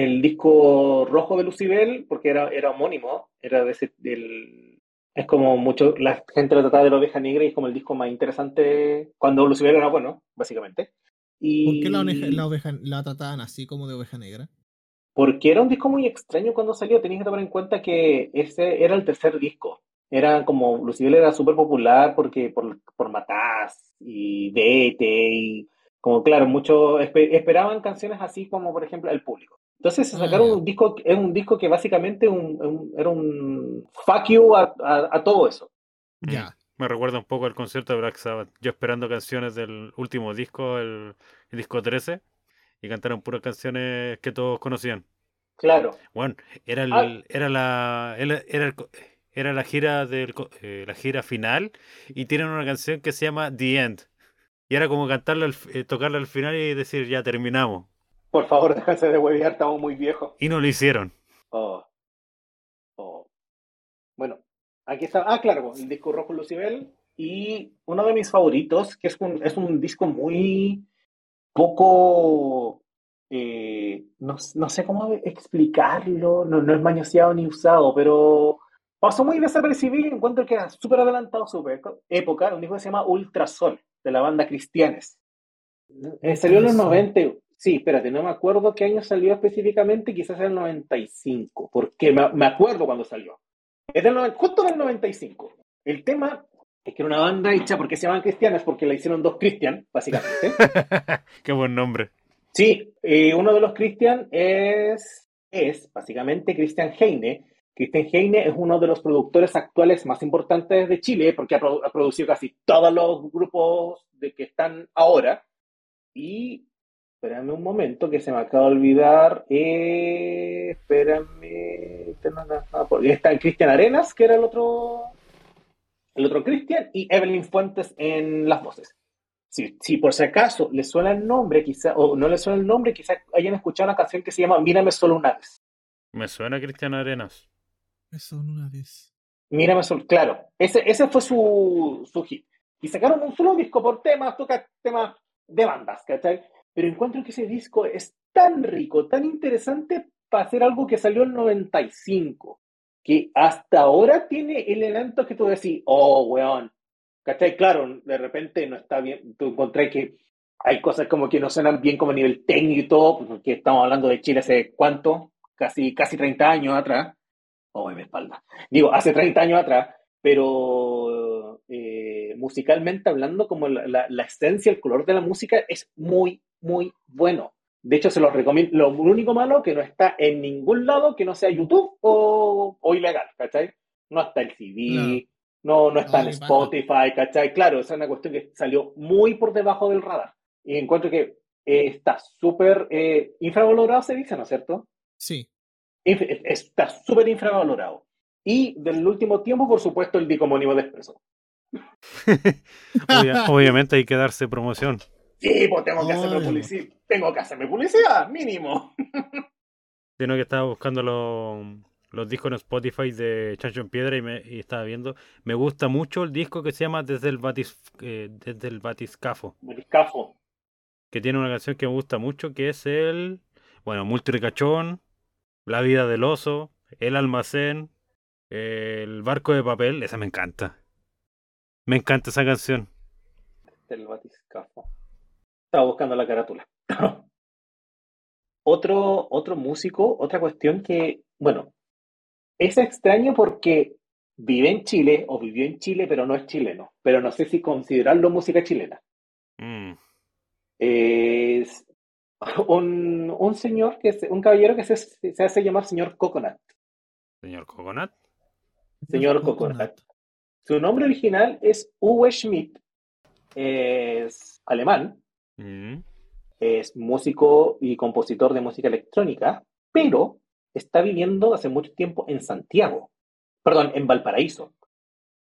el disco rojo de Lucibel, porque era, era homónimo, era de ese, del, es como mucho, la gente lo trataba de la oveja negra y es como el disco más interesante cuando Lucibel era bueno, básicamente. Y ¿Por qué la, oveja, la, oveja, la trataban así como de oveja negra? Porque era un disco muy extraño cuando salió, tenías que tomar en cuenta que ese era el tercer disco. Era como, Lucibel era súper popular porque por, por Matás y Vete y como claro, muchos espe- esperaban canciones así como por ejemplo el público. Entonces se Ah, sacaron un disco, es un disco que básicamente un- un- era un fuck you a, a- a todo eso. Mm. Ya. Me recuerda un poco al concierto de Black Sabbath. Yo esperando canciones del último disco, el, el disco 13, y cantaron puras canciones que todos conocían. Claro, Bueno, era el, Ah. era la era, era el co- era la gira del co- eh, la gira final y tienen una canción que se llama The End. Y era como cantarla al f- eh, tocarla al final y decir ya terminamos. Por favor, *laughs* déjense de huevear, estamos muy viejos. Y no lo hicieron. Oh. Oh. Bueno, aquí está. Ah, claro, el disco rojo Lucibel. Y uno de mis favoritos, que es un, es un disco muy poco. eh, no, no sé cómo explicarlo, no, no es mañoseado ni usado, pero pasó muy desapercibido y encuentro que era súper adelantado su época-. Un disco que se llama Ultrasol, de la banda Cristianes. Eh, salió en los Ultrasol. 90. Sí, espérate, no me acuerdo qué año salió específicamente, quizás en el 95, porque me, me acuerdo cuando salió. Es del, justo en el 95. El tema es que era una banda hecha porque se llaman cristianas, porque la hicieron dos Christian, básicamente. *laughs* Qué buen nombre. Sí, eh, uno de los Christian es, es básicamente Christian Heine. Christian Heine es uno de los productores actuales más importantes de Chile, porque ha, produ- ha producido casi todos los grupos de que están ahora. Y espérame un momento que se me acaba de olvidar. Eh, espérame. Porque Está Cristian Arenas, que era el otro, el otro Cristian, y Evelyn Fuentes en las voces. Si, si por si acaso les suena el nombre, quizá, o no les suena el nombre, quizá hayan escuchado una canción que se llama Mírame solo una vez. Me suena Cristian Arenas. Eso en una vez. Mírame solo, claro, ese, ese fue su, su hit. Y sacaron un solo disco por temas, toca temas de bandas, ¿cachai? Pero encuentro que ese disco es tan rico, tan interesante para hacer algo que salió en 95, que hasta ahora tiene elementos que tú decís, oh, weón, ¿cachai? Claro, de repente no está bien, tú encontrás que hay cosas como que no suenan bien como a nivel técnico y todo, porque estamos hablando de Chile hace cuánto, casi, casi 30 años atrás, oh, mi espalda, digo, hace 30 años atrás, pero eh, musicalmente hablando, como la, la, la esencia, el color de la música es muy, muy bueno. De hecho, se los recomiendo. Lo único malo que no está en ningún lado que no sea YouTube o, o ilegal, ¿cachai? No está el CD, no, no está Ay, en Spotify, ¿cachai? Claro, esa es una cuestión que salió muy por debajo del radar. Y encuentro que eh, está súper eh, infravalorado, se dice, ¿no es cierto? Sí. Inf- Está súper infravalorado. Y del último tiempo, por supuesto, el disco homónimo de Expreso. *laughs* Obvia- obviamente hay que darse promoción. Sí, pues tengo que hacerme publicidad. Tengo que hacerme publicidad, mínimo. Sino que estaba buscando los, los discos en Spotify de Chancho en Piedra y, me, y estaba viendo. Me gusta mucho el disco que se llama Desde el, Batis, eh, Desde el Batiscafo. Moriscafo. Que tiene una canción que me gusta mucho que es el. Bueno, Multiricachón, La vida del oso, El almacén, El barco de papel. Esa me encanta. Me encanta esa canción. Del batiscafo. Estaba buscando la carátula. *laughs* otro, otro músico, otra cuestión que, bueno, es extraño porque vive en Chile o vivió en Chile, pero no es chileno. Pero no sé si considerarlo música chilena. Mm, Es un, un señor, que se- un caballero que se, se hace llamar señor Coconut. señor Coconut. Señor Coconut. Su nombre original es Uwe Schmidt, es alemán, Mm. es músico y compositor de música electrónica, pero está viviendo hace mucho tiempo en Santiago, perdón, en Valparaíso.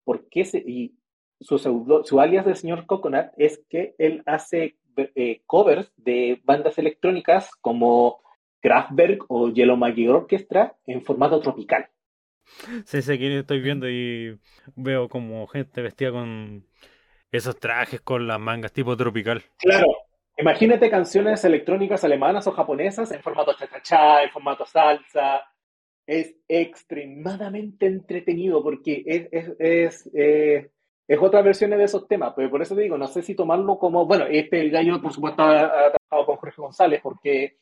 ¿Por qué se, y su, pseudo- su alias del señor Coconut es que él hace eh, covers de bandas electrónicas como Kraftwerk o Yellow Magic Orchestra en formato tropical. Sí, sé quién estoy viendo y veo como gente vestida con esos trajes con las mangas tipo tropical. Claro. Imagínate canciones electrónicas alemanas o japonesas en formato cha-cha-cha, en formato salsa. Es extremadamente entretenido porque es, es, es, eh, es otra versión de esos temas. Pero por eso te digo, no sé si tomarlo como. Bueno, este gallo, por supuesto, ha, ha trabajado con Jorge González porque.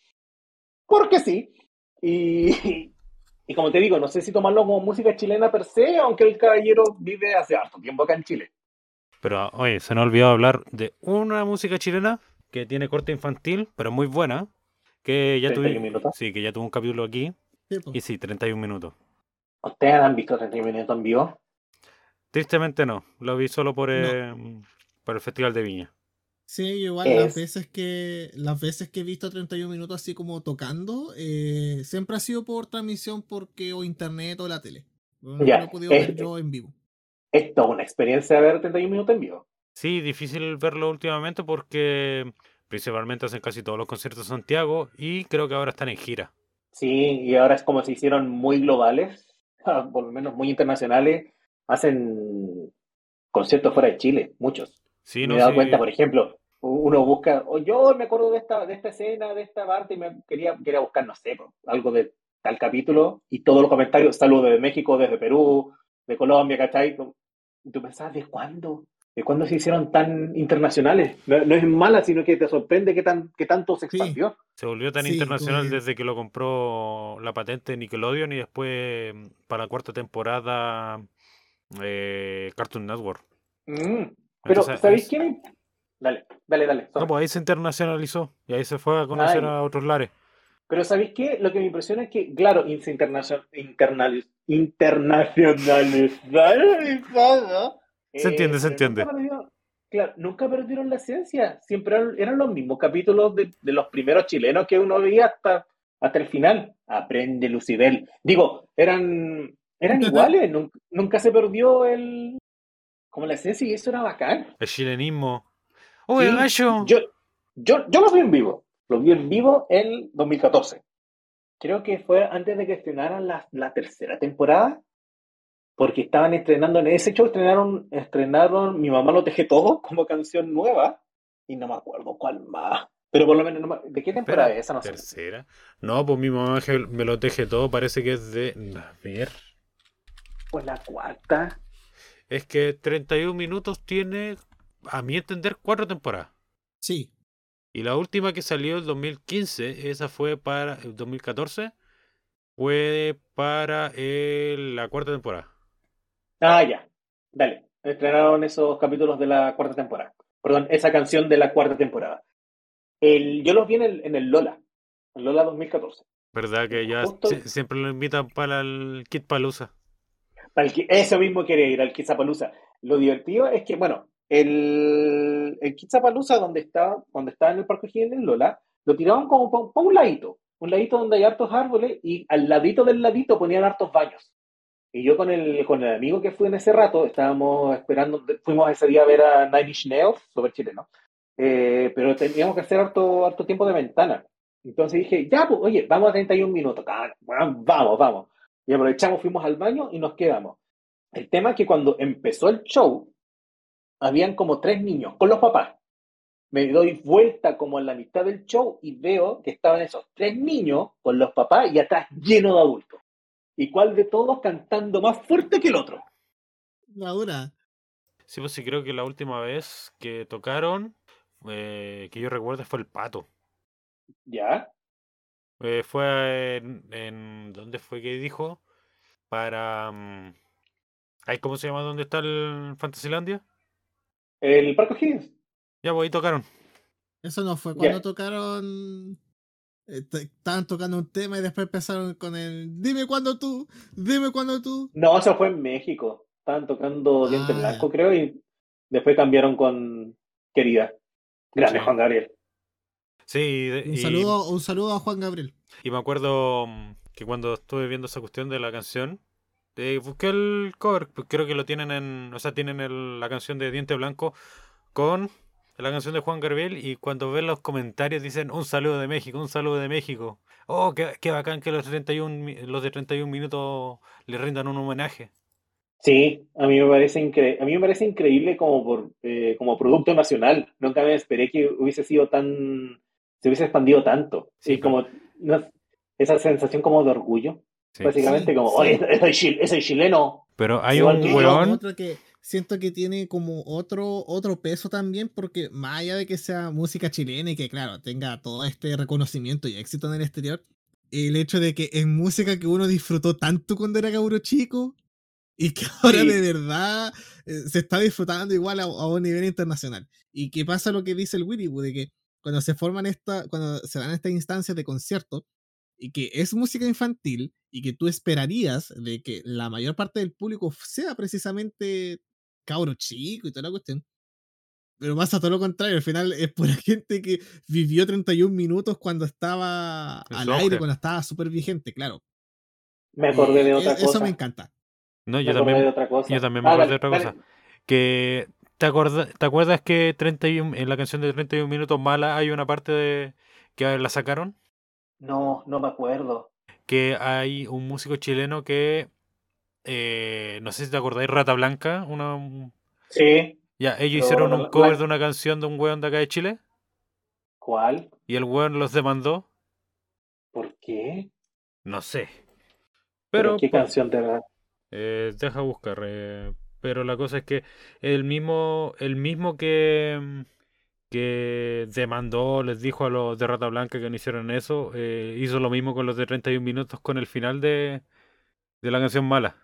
Porque sí. Y, *laughs* y como te digo, no sé si tomarlo como música chilena per se, aunque el caballero vive hace harto tiempo acá en Chile. Pero oye, se nos olvidó hablar de una música chilena que tiene corte infantil, pero muy buena. Que ya 31 tuve, minutos. sí, que ya tuvo un capítulo aquí. Sí, po. Y sí, 31 minutos. ¿Ustedes han visto 31 minutos en vivo? Tristemente no, lo vi solo por, eh, por el Festival de Viña. Sí, igual Es- las veces que las veces que he visto 31 minutos así como tocando, eh, siempre ha sido por transmisión porque o internet o la tele. No Ya, lo he podido ver eh, yo en vivo. Esto es una experiencia de ver 31 minutos en vivo. Sí, difícil verlo últimamente porque principalmente hacen casi todos los conciertos en Santiago y creo que ahora están en gira. Sí, y ahora es como se hicieron muy globales, *laughs* ah, por lo menos muy internacionales, hacen conciertos fuera de Chile, muchos. Sí, me no he dado sí, cuenta, por ejemplo, uno busca, o yo me acuerdo de esta, de esta escena, de esta parte, y me quería, quería buscar, no sé, algo de tal capítulo, y todos los comentarios, saludos desde México, desde Perú, de Colombia, ¿cachai? Y tú pensabas, ¿de cuándo? ¿De cuándo se hicieron tan internacionales? No, no es mala, sino que te sorprende que, tan, que tanto se Sí. expandió. Se volvió tan Sí, internacional como desde que lo compró la patente Nickelodeon y después mm, para la cuarta temporada eh, Cartoon Network. Mm, Pero, Entonces, ¿sabéis es- quién? Dale, dale, dale. No, pues ahí se internacionalizó y ahí se fue a conocer Ay. a otros lares. Pero ¿sabéis qué? Lo que me impresiona es que, claro, se internacion- internaliz- internacionalizado. Se entiende, se pero entiende. nunca perdió- claro, nunca perdieron la esencia. Siempre eran, los mismos capítulos de, de los primeros chilenos que uno veía hasta, hasta el final. Aprende Lucibel. Digo, eran, eran *laughs* iguales. Nunca, nunca se perdió el. Como la esencia y eso era bacán. El chilenismo. ¡Oye, Sí, gallo! Yo, yo, yo lo vi en vivo. Lo vi en vivo en 2014. Creo que fue antes de que estrenaran la, la tercera temporada. Porque estaban estrenando en ese show, estrenaron, estrenaron Mi mamá lo teje todo como canción nueva. Y no me acuerdo cuál más. Pero por lo menos, no me- ¿de qué temporada Espera, es esa? No sé. ¿Tercera? No, pues mi mamá me lo teje todo, parece que es de... A ver... Pues la cuarta. Es que 31 minutos tiene, a mi entender, cuatro temporadas. Sí. Y la última que salió el 2015, esa fue para el 2014, fue para el- la cuarta temporada. Ah, ya. Dale. Estrenaron esos capítulos de la cuarta temporada. Perdón, esa canción de la cuarta temporada. El, yo los vi en el, en el Lola. El Lola 2014. ¿Verdad que ya Justo- siempre lo invitan para el Kid Palusa? Para el eso mismo quería ir, al Quizapalooza. Lo divertido es que, bueno, el, el donde estaba, donde estaba en el Parque O'Higgins en Lola, lo tiraban como para un ladito. Un ladito donde hay hartos árboles y al ladito del ladito ponían hartos baños. Y yo con el, con el amigo que fui en ese rato, estábamos esperando, fuimos ese día a ver a Nine Inch Nails, súper chileno, eh, pero teníamos que hacer harto, harto tiempo de ventana. Entonces dije, ya, pues, oye, vamos a 31 minutos, vamos, vamos. Y aprovechamos, fuimos al baño y nos quedamos. El tema es que cuando empezó el show, habían como tres niños con los papás. Me doy vuelta como en la mitad del show y veo que estaban esos tres niños con los papás y atrás lleno de adultos. ¿Y cuál de todos cantando más fuerte que el otro? La dura. Sí, pues sí, creo que la última vez que tocaron, eh, que yo recuerdo, fue el Pato. ¿Ya? Eh, fue en, en- ¿Dónde fue que dijo? Para... ay, ¿Cómo se llama? ¿Dónde está el Fantasylandia? El Parque O'Higgins. Ya, pues ahí tocaron. Eso no fue cuando tocaron. t- Estaban tocando un tema y después empezaron con el. Dime cuándo tú, dime cuándo tú. No, eso fue en México. estaban tocando Diente Ah, Blanco, creo, y después cambiaron con Querida. Grande Sí. Juan Gabriel. Sí, saludo, un saludo a Juan Gabriel. y me acuerdo mm, que cuando estuve viendo esa cuestión de la canción, eh, busqué el cover, pues creo que lo tienen en, o sea, tienen el- la canción de Diente Blanco con la canción de Juan Gabriel y cuando ven los comentarios dicen un saludo de México, un saludo de México. Oh, qué, qué bacán que los 31, mi- los de 31 minutos le rindan un homenaje. Sí, a mí me parece incre- a mí me parece increíble como por eh, como producto nacional. Nunca me esperé que hubiese sido tan se hubiese expandido tanto. Sí, como no- esa sensación como de orgullo, Sí. básicamente Sí, como, sí. oye, soy, chil- soy chileno. Pero hay Igual un Otro que siento que tiene como otro, otro peso también, porque más allá de que sea música chilena y que, claro, tenga todo este reconocimiento y éxito en el exterior, el hecho de que es música que uno disfrutó tanto cuando era cabro chico y que *laughs* ahora Sí. de verdad eh, se está disfrutando igual a, a un nivel internacional. Y que pasa lo que dice el Willy, de que cuando se forman esta, cuando se dan estas instancias de concierto, y que es música infantil y que tú esperarías de que la mayor parte del público sea precisamente cabro chico y toda la cuestión. Pero pasa todo lo contrario, al final es pura *laughs* gente que vivió 31 minutos cuando estaba al aire, cuando estaba súper vigente, claro. Me acordé de otra e- Eso cosa. me encanta. no, Me yo acordé también, de otra cosa. yo también me Ah, acuerdo de otra dale. cosa. Que ¿te, acorda- ¿te acuerdas que 31, en la canción de 31 minutos mala hay una parte de que la sacaron? No, no me acuerdo. Que hay un músico chileno que eh, no sé si te acordáis, Rata Blanca, una Sí, ya, ellos Pero hicieron un cover la- de una canción de un weón de acá de Chile ¿cuál? y el weón los demandó, ¿Por qué? no sé. ¿Pero Pero qué pues, canción de verdad? Eh, deja buscar. eh, pero la cosa es que el mismo, el mismo que, mm, que demandó, les dijo a los de Rata Blanca que no hicieron eso, eh, hizo lo mismo con los de 31 minutos con el final de, de la canción mala.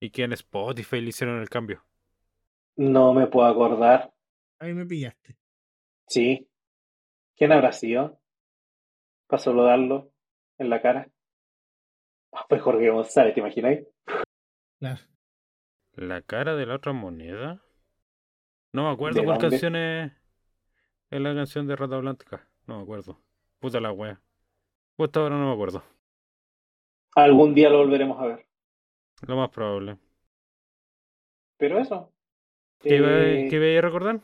Y que en Spotify le hicieron el cambio. No me puedo acordar. Ahí me pillaste. Sí. ¿Quién habrá sido? Para saludarlo en la cara. Ah, Pues Jorge González, ¿te imagináis? Claro. ¿La cara de la otra moneda? No me acuerdo ¿De cuál dónde? Es, la canción de Rata Blanca. No me acuerdo. Puta la wea. Justo ahora no me acuerdo. Algún día lo volveremos a ver. Lo más probable. Pero eso. ¿Qué Eh, qué iba a recordar?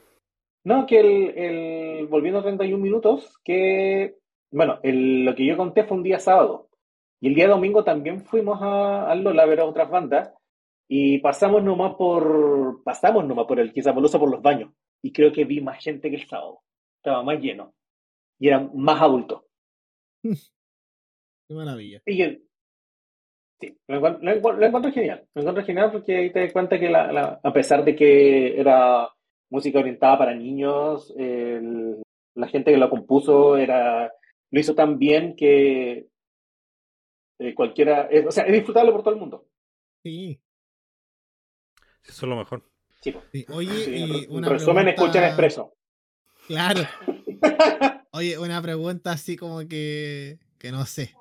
No, que el, el- volviendo a 31 minutos, que, bueno, el- lo que yo conté fue un día sábado. Y el día domingo también fuimos a, a Lola a ver a otras bandas. Y pasamos nomás por, pasamos nomás por el Quizapolusa por los baños. Y creo que vi más gente que el sábado. Estaba más lleno. Y eran más adultos. *laughs* Qué maravilla. Y yo- sí, lo encuentro, lo encuentro- lo encuentro genial. Lo encuentro genial porque ahí te das cuenta que la, la- a pesar de que era música orientada para niños, el- la gente que lo compuso era, lo hizo tan bien que eh, cualquiera, es- o sea, es disfrutable por todo el mundo. Sí. Eso es lo mejor. Sí, pues. sí. Oye, Sí, y en una resumen, pregunta- escuchen Expreso. Claro. *laughs* Oye, una pregunta así como que, que no sé.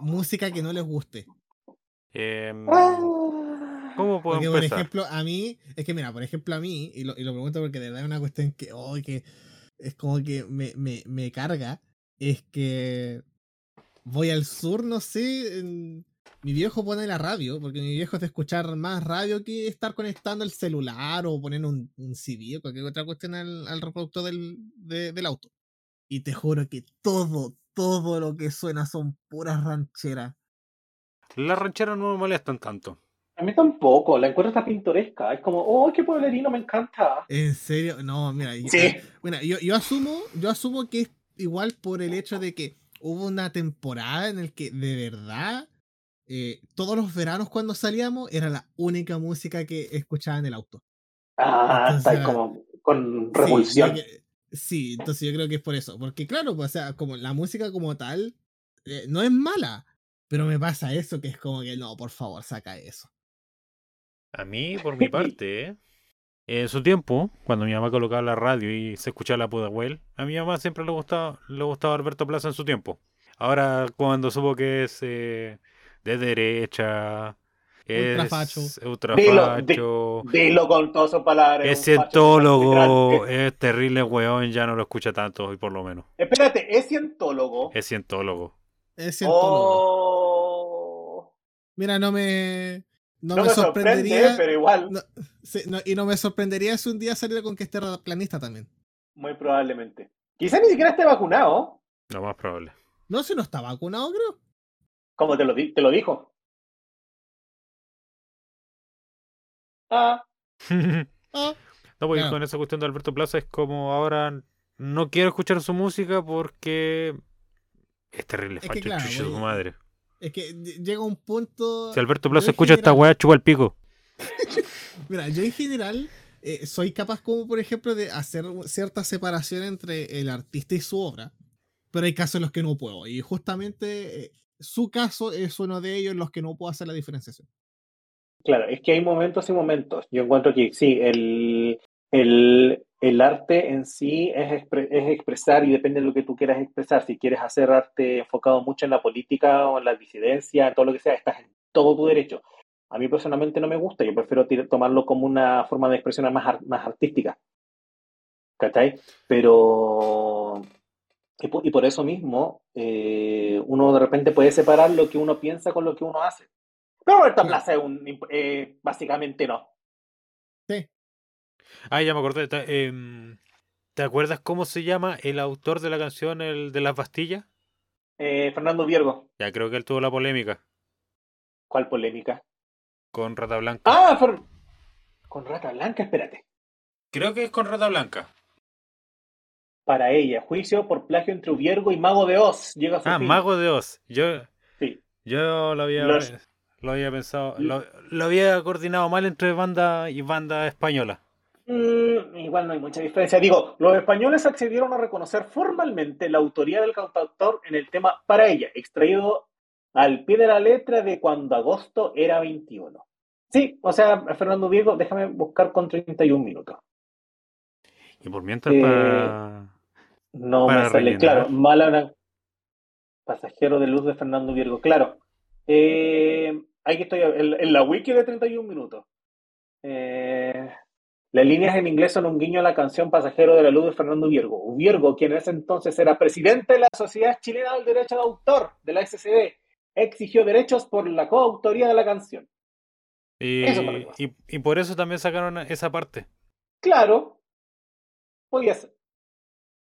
Música que no les guste. Ah. ¿Cómo puedo Porque, por ejemplo, a mí, es que mira, por ejemplo, a mí, y lo, y lo pregunto porque de verdad es una cuestión que, oh, que es como que me, me, me carga, es que voy al sur, no sé, en- mi viejo pone la radio, porque mi viejo es de escuchar más radio que estar conectando el celular o poner un, un CD o cualquier otra cuestión al, al reproductor del, de- del auto. Y te juro que todo, todo lo que suena son puras rancheras. Las rancheras no me molestan tanto. A mí tampoco, la encuentro tan pintoresca. Es como, oh, qué pueblerino, me encanta. ¿En serio? No, mira, Sí. Bueno, yo, yo asumo, yo asumo que es igual por el hecho de que hubo una temporada en el que de verdad eh, todos los veranos cuando salíamos era la única música que escuchaba en el auto. Ah, Entonces, está como con Sí, que- Sí, entonces yo creo que es por eso. Porque claro, pues, o sea, como la música como tal eh, no es mala, pero me pasa eso que es como que no, por favor, saca eso. A mí, por mi *laughs* parte, en su tiempo, cuando mi mamá colocaba la radio y se escuchaba la Pudahuel, a mi mamá siempre le gustaba, le gustaba Alberto Plaza en su tiempo. Ahora, cuando supo que es eh, de derecha Ultrafacho. Es Dilo, ultrafacho. Dilo con todas sus palabras. Es cientólogo, es terrible weón, ya no lo escucha tanto hoy por lo menos. Espérate, es cientólogo. Es cientólogo. Es cientólogo. Oh. Mira, no me. No, No, me me sorprende, sorprendería. pero igual, no, sí, no, y no me sorprendería si un día saliera con que esté planista también. muy probablemente. Quizás ni siquiera esté vacunado. Lo más probable. No, si no está vacunado, creo. Como te lo, te lo dijo. Ah, Ah, *laughs* No, porque Claro. con esa cuestión de Alberto Plaza es como ahora no quiero escuchar su música porque es terrible Es que facho, claro, chucha su oye, madre. es que ll- llega un punto. Si Alberto Plaza escucha esta weá, chupa el pico. *laughs* Mira, yo en general eh, soy capaz, como por ejemplo, de hacer cierta separación entre el artista y su obra. Pero hay casos en los que no puedo. Y justamente eh, su caso es uno de ellos en los que no puedo hacer la diferenciación. claro, es que hay momentos y momentos. Yo encuentro que sí, el, el, el arte en sí es, es expresar y depende de lo que tú quieras expresar. Si quieres hacer arte enfocado mucho en la política o en la disidencia, en todo lo que sea, estás en todo tu derecho. A mí personalmente no me gusta, yo prefiero tomarlo como una forma de expresión más, más artística. ¿Cachai? Pero... Y por eso mismo, eh, uno de repente puede separar lo que uno piensa con lo que uno hace. Pero Roberto. Plaza es un... eh, básicamente no. Sí. Ah, ya me acordé. ¿Te, em, ¿te acuerdas cómo se llama el autor de la canción el de las pastillas? Eh, Fernando Viergo, Ya creo que él tuvo la polémica ¿cuál polémica? con Rata Blanca. Ah, Fer- con Rata Blanca, espérate. Creo que es con Rata Blanca. Para ella, juicio por plagio entre Viergo y Mago de Oz. Llega a su Ah, fin. Mago de Oz. Yo, Sí. yo lo había, Los- lo había pensado, lo, lo había coordinado mal entre banda y banda española. Mm, igual no hay mucha diferencia. Digo, los españoles accedieron a reconocer formalmente la autoría del cantautor en el tema Para ella, extraído al pie de la letra de cuando agosto era 21. Sí, o sea, Fernando Diego, déjame buscar con 31 minutos. Y por mientras Eh, para... No me sale, rellenar. claro, mala una- Pasajero de luz de Fernando Viergo, claro. Eh, aquí estoy, en, en la wiki de 31 minutos. Eh, las líneas en inglés son un guiño a la canción Pasajero de la luz de Fernando Viergo. Viergo, quien en ese entonces era presidente de la Sociedad Chilena del Derecho de Autor, de la SCD, exigió derechos por la coautoría de la canción. Eso que y, y por eso también sacaron esa parte. Claro, podía ser.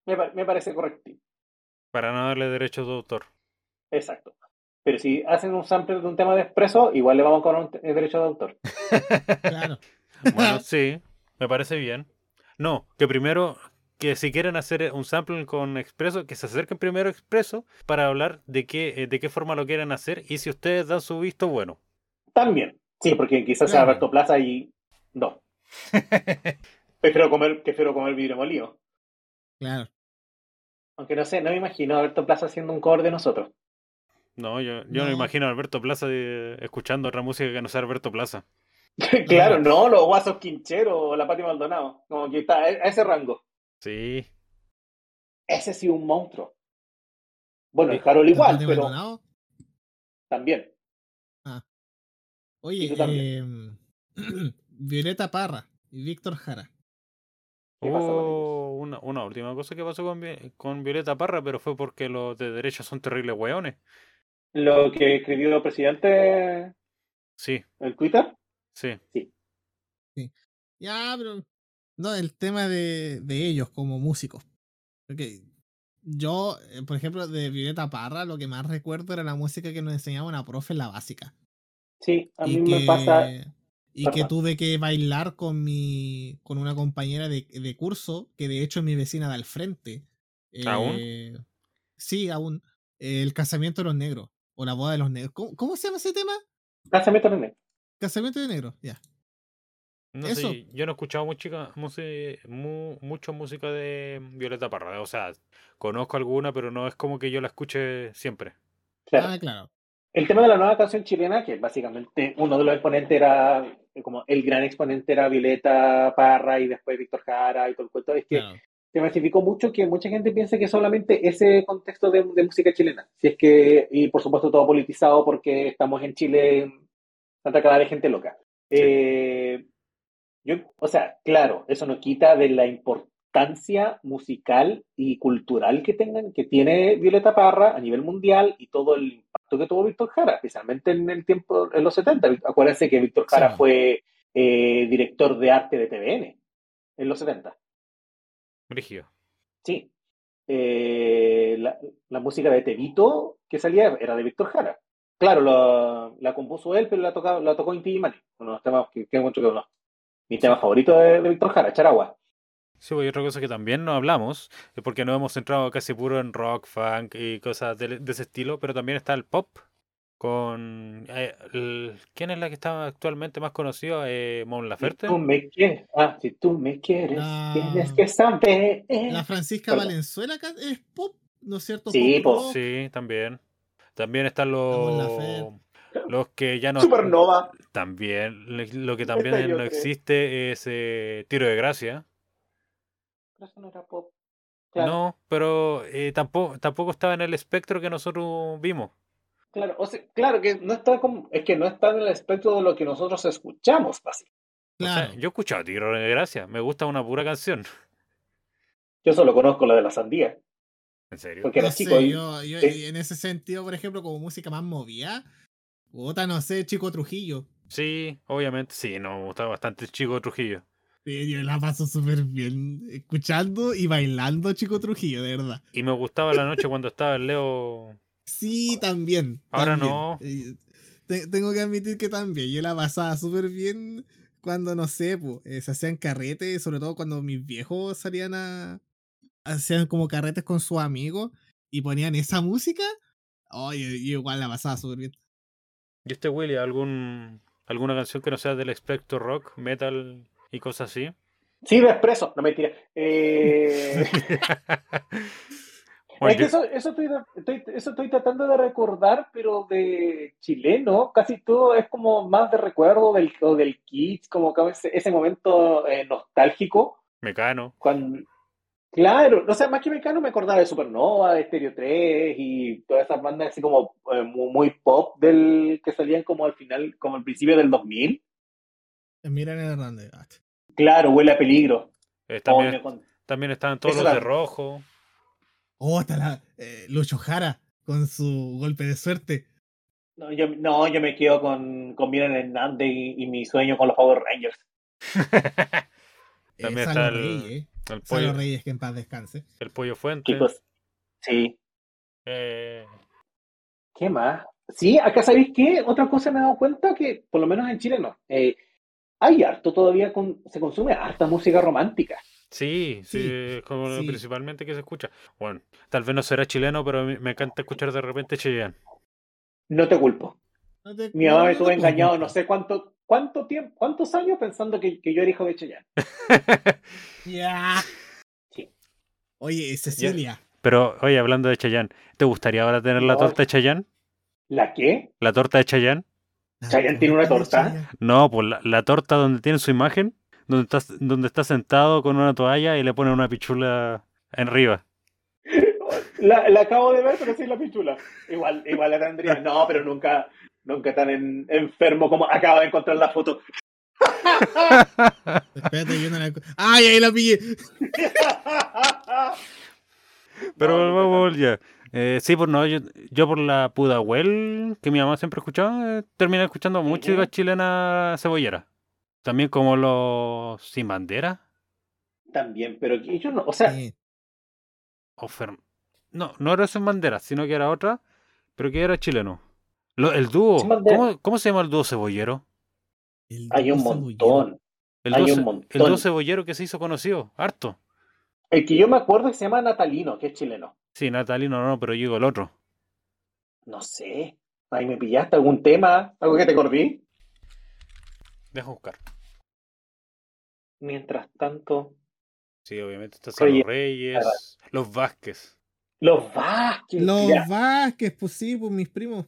Me, pa- me parece correcto. Para no darle derechos de autor. Exacto. Pero si hacen un sample de un tema de expreso, igual le vamos a cobrar un te- derecho de autor. *laughs* Claro. Bueno, *laughs* sí, me parece bien. No, que primero, que si quieren hacer un sample con Expreso, que se acerquen primero a Expreso para hablar de qué, eh, de qué forma lo quieren hacer y si ustedes dan su visto bueno. También. Sí, porque quizás sea. Alberto Plaza y no. *laughs* Prefiero comer, prefiero comer vidrio molido. Claro. Aunque no sé, no me imagino a Alberto Plaza haciendo un cover de nosotros. No, yo, yo no. No. imagino a Alberto Plaza eh, escuchando otra música que no sea Alberto Plaza. *laughs* claro, no, los guasos quincheros o la Pati Maldonado. Como que está a ese rango. Sí. Ese sí un monstruo. Bueno, el. Harold igual, Pati pero Maldonado. también. Oye, tú también. eh, *clears throat* Violeta Parra y Víctor Jara. ¿Qué pasa con Oh, una, una última cosa que pasó con, Vi- con Violeta Parra, pero fue porque los de derecha son terribles hueones. Lo que escribió el presidente Sí, en Twitter. sí. Ya, pero. No, el tema de, de ellos como músicos. Porque yo, eh, por ejemplo, de Violeta Parra, lo que más recuerdo era la música que nos enseñaba una profe en la básica. Sí, a mí y me que, pasa. Y que tuve que bailar con mi con una compañera de, de curso, que de hecho es mi vecina de al frente. ¿Aún? Eh, sí, aún. El casamiento de los negros. O la boda de los negros. ¿Cómo, cómo se llama ese tema? Casamiento también. Casamiento de negros, ya. No Eso. sé, yo no he escuchado mucha, musi- mu- mucho música de Violeta Parra. O sea, conozco alguna, pero no es como que yo la escuche siempre. Claro. Ah, claro. El tema de la nueva canción chilena, que básicamente uno de los exponentes era, como el gran exponente era Violeta Parra y después Víctor Jara y todo el cuento, es que claro. se masificó mucho que mucha gente piensa que solamente ese contexto de, de música chilena. Si es que, y por supuesto todo politizado porque estamos en Chile tanta cagada de gente loca. Eh, yo, o sea, claro, eso no quita de la importancia musical y cultural que tengan, que tiene Violeta Parra a nivel mundial y todo el impacto que tuvo Víctor Jara, especialmente en el tiempo, en los 70. Acuérdense que Víctor Jara Sí. fue eh, director de arte de TVN en los 70. Brígido. Sí. Eh, la, la música de Tevito que salía era de Víctor Jara. Claro, la, la compuso él, pero la, tocaba, la tocó Inti Mani. Uno de los temas que, que encuentro que uno. Mi tema favorito de, de Víctor Jara, Charagua. Sí, pues, y otra cosa que también no hablamos, es porque nos hemos centrado casi puro en rock, funk y cosas de, de ese estilo, pero también está el pop con... eh, el- ¿Quién es la que está actualmente más conocida? Eh, Mon Si Laferte. tú me quieres, ah, si tú me quieres, La- tienes que saber. La Francisca Perdón. Valenzuela es pop, ¿no es cierto? Sí, Pop. Sí, también. También están los... Los que ya no... Supernova. También, lo que también no creo. existe es eh, Tiro de Gracia. Eso no era pop. Claro, No, pero eh, tampoco, tampoco estaba en el espectro que nosotros vimos. claro, o sea, claro que no está como, es que no está en el espectro de lo que nosotros escuchamos, básicamente. O sea, Claro. yo he escuchado Tiro de Gracia, me gusta una pura canción. Yo solo conozco la de la sandía, ¿En serio? porque era No sé, chico. y- yo, yo sí. en ese sentido, por ejemplo, como música más movida, puta, no sé, Chico Trujillo. Sí, obviamente, sí, no, me gustaba bastante Chico Trujillo. Sí, yo la paso súper bien escuchando y bailando Chico Trujillo, de verdad. Y me gustaba la noche cuando estaba el Leo. Sí, también. Ahora también. no. Eh, te- tengo que admitir que también. Yo la pasaba súper bien cuando, no sé, po, eh, se hacían carretes, sobre todo cuando mis viejos salían a. hacían como carretes con sus amigos y ponían esa música. Oye, yo igual la pasaba súper bien. ¿Y este Willy, algún, alguna canción que no sea del espectro rock, metal y cosas así? Sí, de expreso, no mentira. Eh, *laughs* es que eso, eso, estoy, estoy- eso estoy tratando de recordar, pero de chileno, casi todo es como más de recuerdo del, o del kids, como que ese, ese momento eh, nostálgico. Mecano. Cuando, claro, o sea, más que Mecano me acordaba de Supernova, de Stereo 3 y todas esas bandas así como eh, muy, muy pop del que salían como al final, como al principio del 2000. Miren el Hernández. Ah, Claro, huele a peligro. Eh, Oh, también, con- también estaban todos Eso los de rojo. Oh, está la. eh, Lucho Jara con su golpe de suerte. No, yo, no, yo me quedo con, con Miren Hernández y, y mi sueño con los Power Rangers. *laughs* Eh, También está el- Reyes, eh. El Salo pollo, Reyes, que en paz descanse. el pollo fuente. Chicos, sí. Eh, ¿Qué más? Sí, acá sabéis qué? Otra cosa me he dado cuenta que, por lo menos en Chile no. eh, hay harto todavía, con, se consume harta música romántica. sí, sí, Sí, es como lo sí. principalmente que se escucha. Bueno, tal vez no será chileno, pero me encanta escuchar de repente Cheyenne. No te culpo. No te- Mi no, mamá me no tuvo te puedo engañado no sé cuánto, cuánto tiempo, cuántos años pensando que, que yo era hijo de Chayanne. *laughs* Ya. Sí. Oye, Cecilia. Pero, oye, hablando de Chayanne, ¿te gustaría ahora tener la No. torta de Chayanne? ¿La qué? ¿La torta de Chayanne? ¿Chayanne tiene una torta? No, pues la, la torta donde tiene su imagen, donde está, donde está sentado con una toalla y le pone una pichula en arriba. *laughs* La, la acabo de ver, pero sí la pichula. Igual, igual la tendría. *laughs* No, pero nunca, nunca tan en- enfermo como acabo de encontrar la foto. *laughs* Espérate, yo no la. ¡Ay, ahí la pillé! Pero No, vamos ya. Eh, sí, por no, yo, yo por la Pudahuel, que mi mamá siempre escuchaba, eh, terminé escuchando música chilena cebollera. También como los Sin Bandera También, pero que yo no, o sea, Sí. o Fer- No, no era Sin Bandera, sino que era otra, pero que era chileno. Lo- el dúo. ¿cómo, cómo se llama el dúo cebollero? El hay un montón. El, Hay un montón. el dúo cebollero que se hizo conocido, harto. El que yo me acuerdo que se llama Natalino, que es chileno. Sí, Natalino no, pero yo digo el otro. No sé. Ahí me pillaste algún tema, algo que te acordé. Deja buscar. Mientras tanto, Sí, obviamente está Salo Reyes, los Vázquez. los Vázquez. Los ya. Vázquez, pues sí, pues mis primos.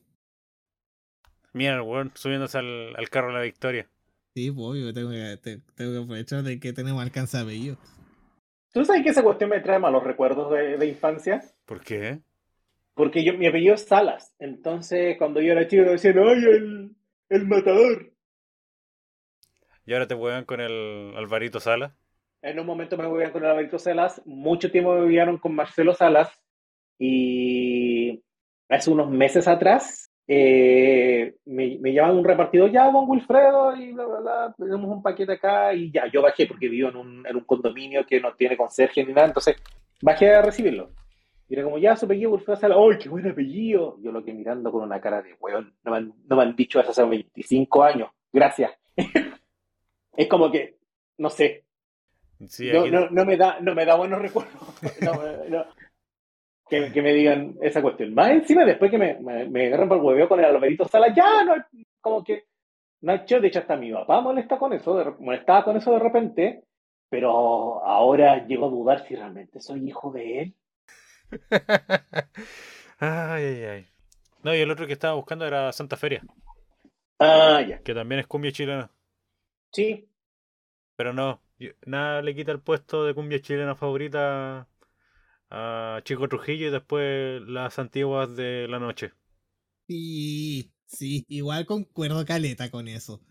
Mira weón subiéndose al, al carro de la victoria. Sí, pues obvio, tengo que, te- tengo que aprovechar de que tenemos alcance de apellido. ¿Tú sabes que esa cuestión me trae malos recuerdos de, de infancia? ¿Por qué? Porque yo, mi apellido es Salas. Entonces, cuando yo era chico, decían, ay, el, el matador. Y ahora te juegan con el Alvarito Sala. En un momento me vivían con el Alvarito Salas, mucho tiempo me vivían con Marcelo Salas y hace unos meses atrás eh, me, me llaman un repartidor, ya, don Wilfredo, y bla, bla, bla, tenemos un paquete acá, y ya, yo bajé porque vivo en un, en un condominio que no tiene conserje ni nada, entonces bajé a recibirlo. Y era como, ya, su apellido, Wilfredo Sala, ¡ay, qué buen apellido! Yo lo que mirando con una cara de, weón, no me han, no me han dicho eso hace 25 años, gracias. *laughs* es como que, no sé, Sí, no, no, no me da, no me da buenos recuerdos. *laughs* No. Que, que me digan esa cuestión. Más encima, después que me, me, me agarran por el hueveo con el Alvarito Sala, ya no, como que Nacho, de hecho, hasta mi papá molesta con eso, de- molestaba con eso de repente, pero ahora llego a dudar si realmente soy hijo de él. *laughs* ay, ay, ay. No, y el otro que estaba buscando era Santa Feria, Ah, ya. que también es cumbia chilena. Sí, Pero no, nada le quita el puesto de cumbia chilena favorita a Chico Trujillo y después las antiguas de la noche. Sí, sí, igual concuerdo caleta con eso.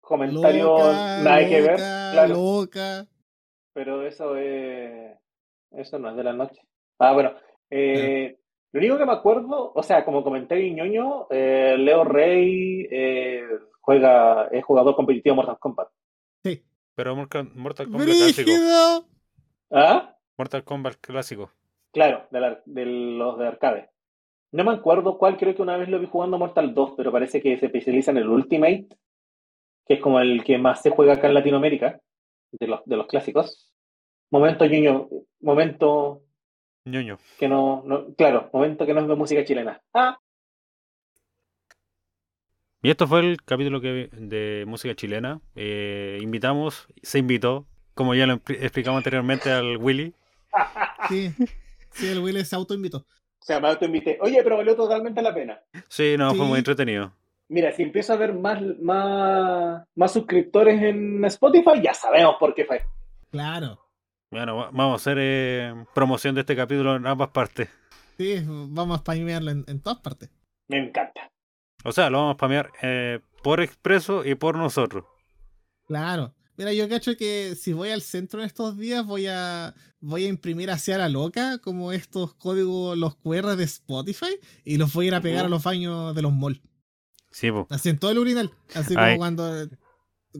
comentario Loca, nada que ver, loca, claro. loca. pero eso es. Eso no es de la noche. Ah, bueno. eh, Lo único que me acuerdo, o sea, como comentario ñoño, eh, Leo Rey eh, juega, es jugador competitivo de Mortal Kombat. Sí. Pero Mortal, Mortal Kombat clásico. ¿Ah? Mortal Kombat clásico. Claro, de, la- de los de arcade. No me acuerdo cuál, creo que una vez lo vi jugando Mortal 2, pero parece que se especializa en el Ultimate, que es como el que más se juega acá en Latinoamérica, de los, de los clásicos. Momento ñoño, momento ñoño. que no, no, claro, momento que no es de música chilena. Ah, Y esto fue el capítulo que, de música chilena. Eh, invitamos, se invitó, como ya lo expli- explicamos anteriormente, al Willy. Sí, *laughs* sí, el Will se autoinvitó. o sea, me autoinvité. Oye, pero valió totalmente la pena. Sí, no, fue muy entretenido. Mira, si empiezo a ver más, más, más suscriptores en Spotify, ya sabemos por qué fue. Claro. Bueno, va- vamos a hacer eh, promoción de este capítulo en ambas partes. Sí, vamos a spamearlo en, en todas partes. Me encanta. O sea, lo vamos a spamear eh, por expreso y por nosotros. Claro. Mira, yo cacho que si voy al centro en estos días voy a voy a imprimir hacia la loca como estos códigos, los QR de Spotify y los voy a ir a pegar a los baños de los malls. Sí, po. Así en todo el urinal. Así Ay. como cuando,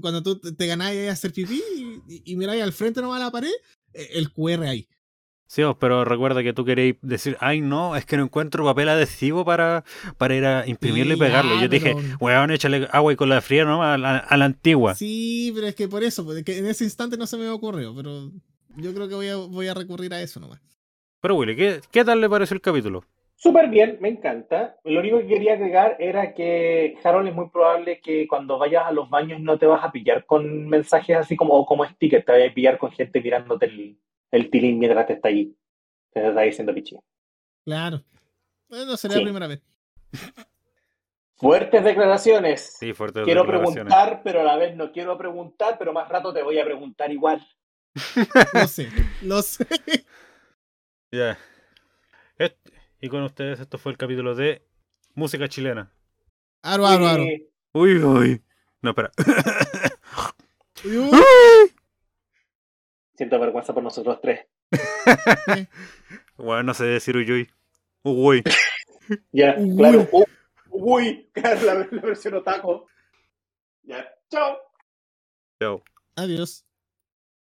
cuando tú te ganás a hacer pipí y, y miráis al frente nomás a la pared, eh, el QR ahí. Sí, po, pero recuerda que tú queréis decir, ay no, es que no encuentro papel adhesivo para, para ir a imprimirlo y pegarlo. ya, Yo dije, pero- weón, échale agua y con la fría nomás a la, a la antigua. Sí, pero es que por eso, porque en ese instante no se me ocurrió, pero yo creo que voy a, voy a recurrir a eso nomás. Pero Willy, ¿qué, ¿qué tal le pareció el capítulo? Súper bien, me encanta. Lo único que quería agregar era que, Harold, es muy probable que cuando vayas a los baños no te vas a pillar con mensajes así como, o como stickers, te vas a pillar con gente mirándote el, el tilín mientras te está ahí. Te está diciendo pichi. Claro. Bueno, sería Sí. la primera vez. Fuertes declaraciones. Sí, fuerte quiero preguntar, pero a la vez no quiero preguntar, pero más rato te voy a preguntar igual. *laughs* Lo sé, lo sé. *laughs* Ya. Y con ustedes, esto fue el capítulo de música chilena. Aro, aro, aro. Uy, uy. No, espera. *laughs* Uy, uy. Siento vergüenza por nosotros tres. *laughs* Bueno, no sé decir uyuy. Uy. *laughs* Ya, Uy. claro. Uy, *laughs* la, la versión otaku. Ya, chao. Chao. Adiós.